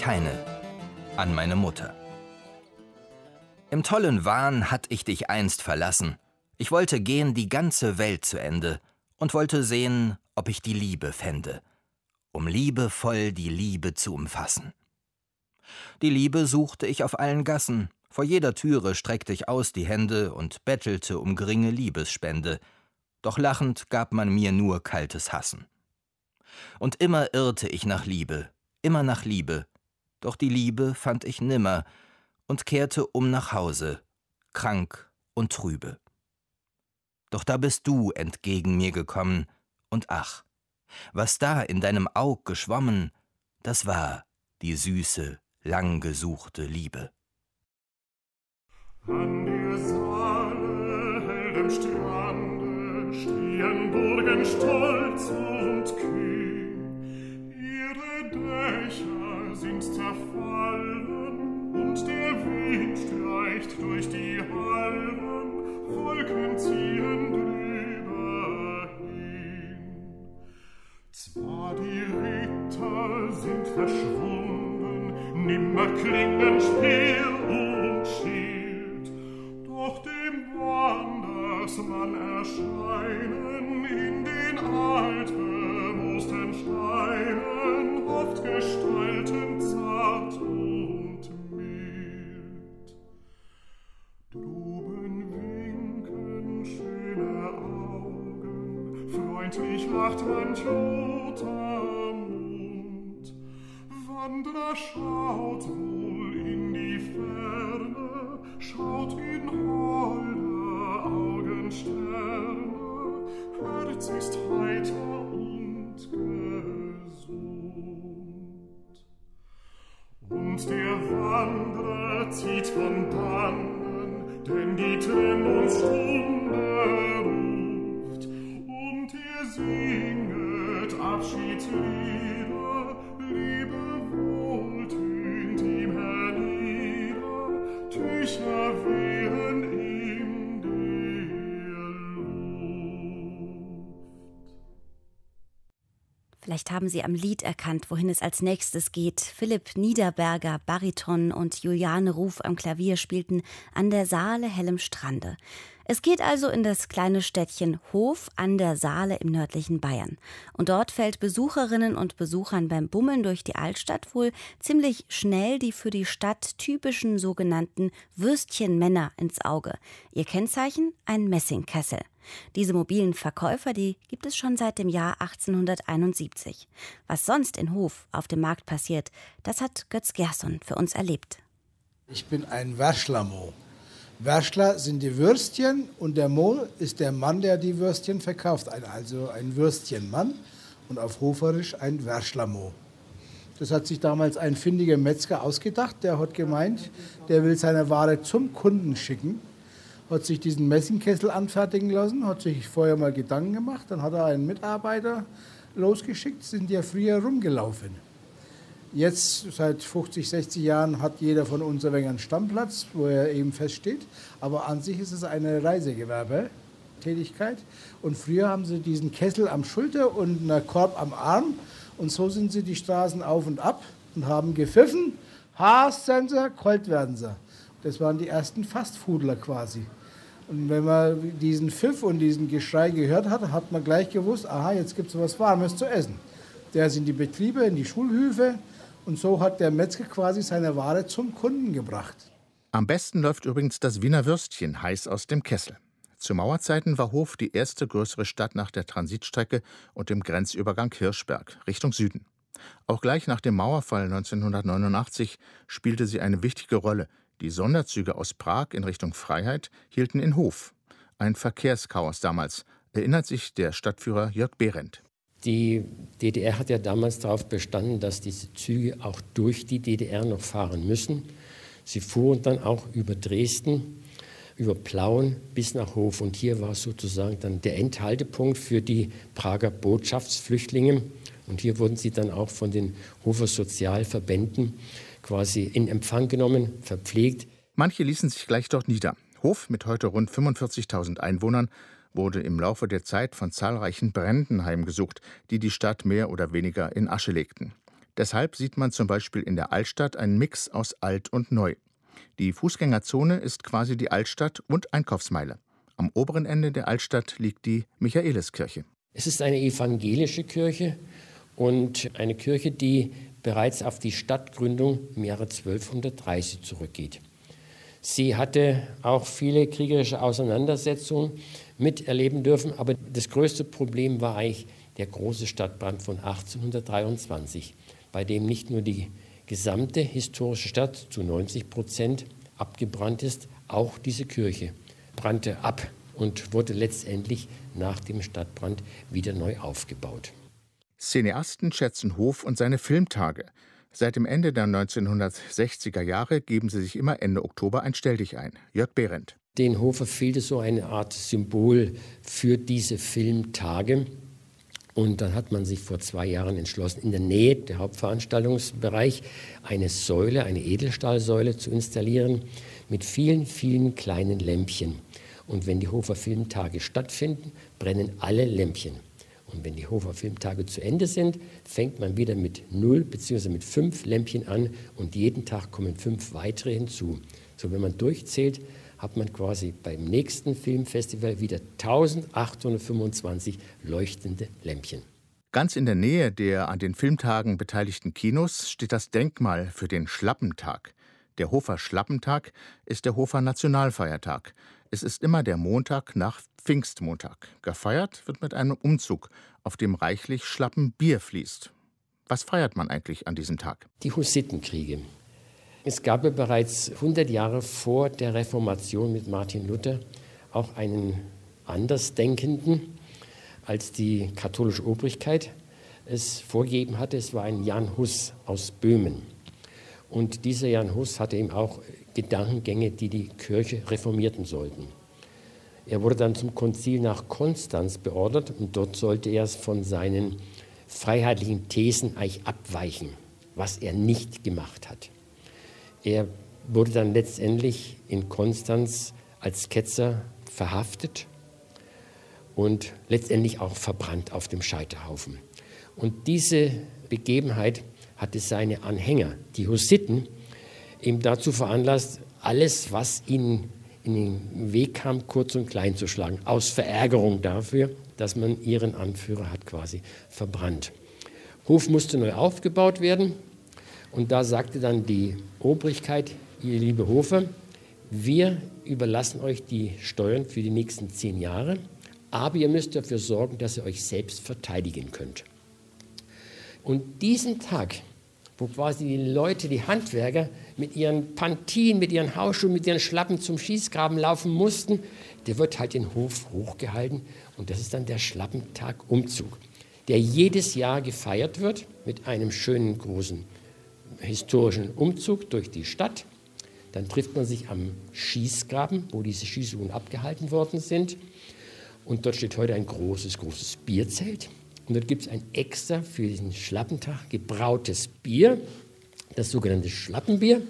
Heinrich Heine an meine Mutter. Im tollen Wahn hatt ich dich einst verlassen. Ich wollte gehen die ganze Welt zu Ende und wollte sehen, ob ich die Liebe fände, um liebevoll die Liebe zu umfassen. Die Liebe suchte ich auf allen Gassen, vor jeder Türe streckte ich aus die Hände und bettelte um geringe Liebesspende, doch lachend gab man mir nur kaltes Hassen. Und immer irrte ich nach Liebe, immer nach Liebe, doch die Liebe fand ich nimmer und kehrte um nach Hause, krank und trübe. Doch da bist du entgegen mir gekommen, und ach, was da in deinem Aug geschwommen, das war die süße, lang gesuchte Liebe. An der Saale, heldem Strande, stehen Burgen stolz und kühn. Ihre Dächer sind zerfallen, und der Wind streicht durch die Hallen, Wolken ziehen drüber hin. Zwar die Ritter sind verschwunden, nimmer klingen Speer und Schild, doch dem Wandersmann erscheinen in den altbemoosten Steinen oft Gestalten Freundlich lacht manch roter Mund. Wanderer schaut wohl in die Ferne, schaut in holde Augensterne, Herz ist heiter und gesund. Und der Wanderer zieht von dannen, denn die Trennungsstunde und er singet Abschiedslieder, Liebe wohltönt ihm hernieder, Tücher wehen in der Luft. Vielleicht haben Sie am Lied erkannt, wohin es als nächstes geht. Philipp Niederberger, Bariton und Juliane Ruf am Klavier spielten an der Saale hellem Strande. Es geht also in das kleine Städtchen Hof an der Saale im nördlichen Bayern. Und dort fällt Besucherinnen und Besuchern beim Bummeln durch die Altstadt wohl ziemlich schnell die für die Stadt typischen sogenannten Würstchenmänner ins Auge. Ihr Kennzeichen ein Messingkessel. Diese mobilen Verkäufer, die gibt es schon seit dem Jahr 1871. Was sonst in Hof auf dem Markt passiert, das hat Götz Gerson für uns erlebt. Ich bin ein Waschlamo. Wärschler sind die Würstchen und der Mo ist der Mann, der die Würstchen verkauft. Also ein Würstchenmann und auf Hoferisch ein Wärschlermo. Das hat sich damals ein findiger Metzger ausgedacht. Der hat gemeint, der will seine Ware zum Kunden schicken. Hat sich diesen Messingkessel anfertigen lassen, hat sich vorher mal Gedanken gemacht. Dann hat er einen Mitarbeiter losgeschickt, sind ja früher rumgelaufen. Jetzt, seit 50, 60 Jahren, hat jeder von uns ein wenig einen Stammplatz, wo er eben feststeht. Aber an sich ist es eine Reisegewerbetätigkeit. Und früher haben sie diesen Kessel am Schulter und einen Korb am Arm. Und so sind sie die Straßen auf und ab und haben gepfiffen. Haas sind sie, kalt werden sie. Das waren die ersten Fastfoodler quasi. Und wenn man diesen Pfiff und diesen Geschrei gehört hat, hat man gleich gewusst, aha, jetzt gibt es was Warmes zu essen. Der sind die Betriebe, in die Schulhöfe, und so hat der Metzger quasi seine Ware zum Kunden gebracht. Am besten läuft übrigens das Wiener Würstchen heiß aus dem Kessel. Zu Mauerzeiten war Hof die erste größere Stadt nach der Transitstrecke und dem Grenzübergang Hirschberg Richtung Süden. Auch gleich nach dem Mauerfall 1989 spielte sie eine wichtige Rolle. Die Sonderzüge aus Prag in Richtung Freiheit hielten in Hof. Ein Verkehrschaos damals, erinnert sich der Stadtführer Jörg Behrendt. Die DDR hat ja damals darauf bestanden, dass diese Züge auch durch die DDR noch fahren müssen. Sie fuhren dann auch über Dresden, über Plauen bis nach Hof. Und hier war sozusagen dann der Endhaltepunkt für die Prager Botschaftsflüchtlinge. Und hier wurden sie dann auch von den Hofer Sozialverbänden quasi in Empfang genommen, verpflegt. Manche ließen sich gleich dort nieder. Hof mit heute rund 45.000 Einwohnern wurde im Laufe der Zeit von zahlreichen Bränden heimgesucht, die die Stadt mehr oder weniger in Asche legten. Deshalb sieht man zum Beispiel in der Altstadt einen Mix aus alt und neu. Die Fußgängerzone ist quasi die Altstadt und Einkaufsmeile. Am oberen Ende der Altstadt liegt die Michaeliskirche. Es ist eine evangelische Kirche und eine Kirche, die bereits auf die Stadtgründung im Jahre 1230 zurückgeht. Sie hatte auch viele kriegerische Auseinandersetzungen miterleben dürfen. Aber das größte Problem war eigentlich der große Stadtbrand von 1823, bei dem nicht nur die gesamte historische Stadt zu 90 Prozent abgebrannt ist, auch diese Kirche brannte ab und wurde letztendlich nach dem Stadtbrand wieder neu aufgebaut. Cineasten schätzen Hof und seine Filmtage. Seit dem Ende der 1960er Jahre geben sie sich immer Ende Oktober ein Stelldich ein. Jörg Behrendt. Den Hofer fehlte so eine Art Symbol für diese Filmtage. Und dann hat man sich vor zwei Jahren entschlossen, in der Nähe der Hauptveranstaltungsbereich eine Säule, eine Edelstahlsäule zu installieren mit vielen, vielen kleinen Lämpchen. Und wenn die Hofer Filmtage stattfinden, brennen alle Lämpchen. Und wenn die Hofer Filmtage zu Ende sind, fängt man wieder mit null bzw. mit fünf Lämpchen an und jeden Tag kommen fünf weitere hinzu. So, wenn man durchzählt, hat man quasi beim nächsten Filmfestival wieder 1825 leuchtende Lämpchen. Ganz in der Nähe der an den Filmtagen beteiligten Kinos steht das Denkmal für den Schlappentag. Der Hofer Schlappentag ist der Hofer Nationalfeiertag. Es ist immer der Montag nach Pfingstmontag. Gefeiert wird mit einem Umzug, auf dem reichlich Schlappen Bier fließt. Was feiert man eigentlich an diesem Tag? Die Hussitenkriege. Es gab ja bereits 100 Jahre vor der Reformation mit Martin Luther auch einen Andersdenkenden, als die katholische Obrigkeit es vorgegeben hatte. Es war ein Jan Hus aus Böhmen. Und dieser Jan Hus hatte eben auch Gedankengänge, die die Kirche reformierten sollten. Er wurde dann zum Konzil nach Konstanz beordert und dort sollte er von seinen freiheitlichen Thesen eigentlich abweichen, was er nicht gemacht hat. Er wurde dann letztendlich in Konstanz als Ketzer verhaftet und letztendlich auch verbrannt auf dem Scheiterhaufen. Und diese Begebenheit hatte seine Anhänger, die Hussiten, ihm dazu veranlasst, alles, was ihnen in den Weg kam, kurz und klein zu schlagen, aus Verärgerung dafür, dass man ihren Anführer hat quasi verbrannt. Hof musste neu aufgebaut werden und da sagte dann die Obrigkeit, ihr liebe Hofer, wir überlassen euch die Steuern für die nächsten zehn Jahre, aber ihr müsst dafür sorgen, dass ihr euch selbst verteidigen könnt. Und diesen Tag wo quasi die Leute, die Handwerker mit ihren Pantinen, mit ihren Hausschuhen, mit ihren Schlappen zum Schießgraben laufen mussten, der wird halt den Hof hochgehalten und das ist dann der Schlappentag-Umzug, der jedes Jahr gefeiert wird mit einem schönen großen historischen Umzug durch die Stadt. Dann trifft man sich am Schießgraben, wo diese Schießübungen abgehalten worden sind. Und dort steht heute ein großes, großes Bierzelt. Und dort gibt es ein extra für diesen Schlappentag gebrautes Bier, das sogenannte Schlappenbier.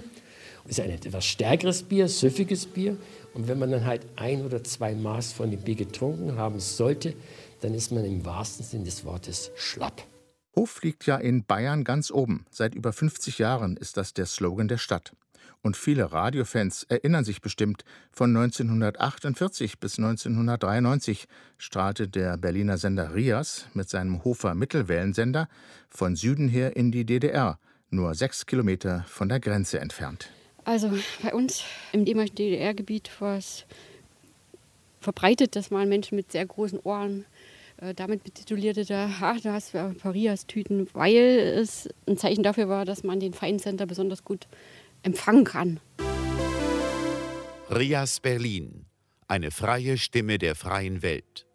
Das ist ein etwas stärkeres Bier, süffiges Bier. Und wenn man dann halt ein oder zwei Maß von dem Bier getrunken haben sollte, dann ist man im wahrsten Sinn des Wortes schlapp. Hof liegt ja in Bayern ganz oben. Seit über 50 Jahren ist das der Slogan der Stadt. Und viele Radiofans erinnern sich bestimmt, von 1948 bis 1993 strahlte der Berliner Sender Rias mit seinem Hofer Mittelwellensender von Süden her in die DDR, nur sechs Kilometer von der Grenze entfernt. Also bei uns im DDR-Gebiet war es verbreitet, dass mal Menschen mit sehr großen Ohren damit betitulierte, da, ach, da hast du Parias-Tüten, weil es ein Zeichen dafür war, dass man den Feindsender besonders gut empfangen kann. Rias Berlin, eine freie Stimme der freien Welt.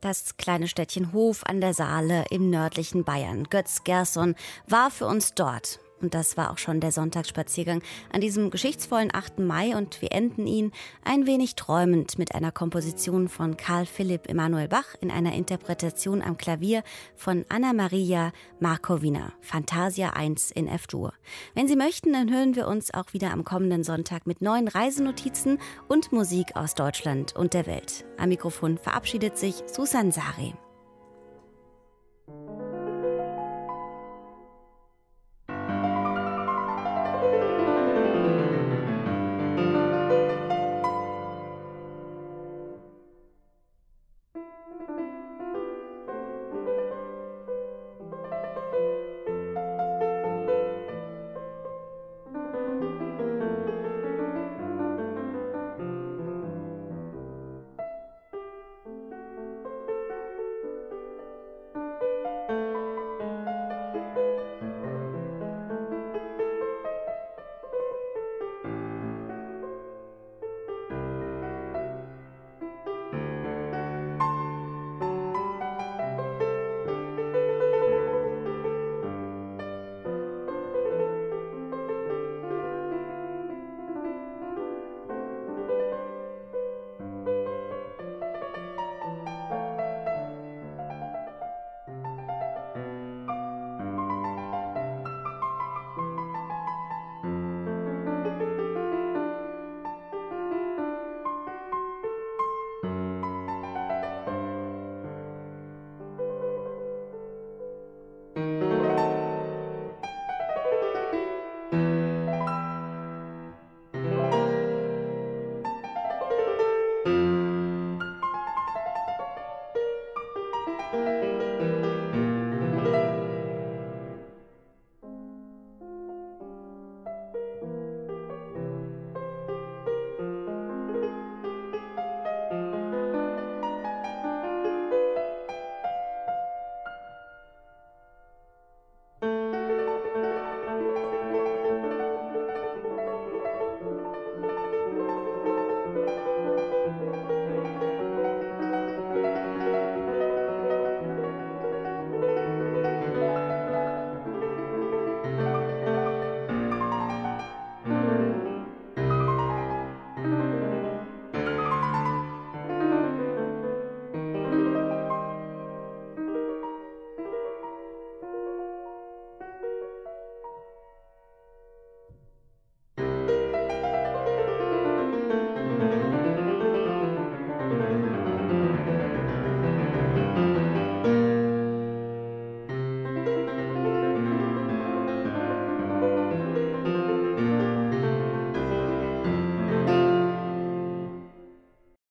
Das kleine Städtchen Hof an der Saale im nördlichen Bayern. Götz Gerson war für uns dort und das war auch schon der Sonntagsspaziergang an diesem geschichtsvollen 8. Mai und wir enden ihn ein wenig träumend mit einer Komposition von Karl Philipp Emanuel Bach in einer Interpretation am Klavier von Anna Maria Markowina, Fantasia 1 in F-Dur. Wenn Sie möchten, dann hören wir uns auch wieder am kommenden Sonntag mit neuen Reisenotizen und Musik aus Deutschland und der Welt. Am Mikrofon verabschiedet sich Susan Sari.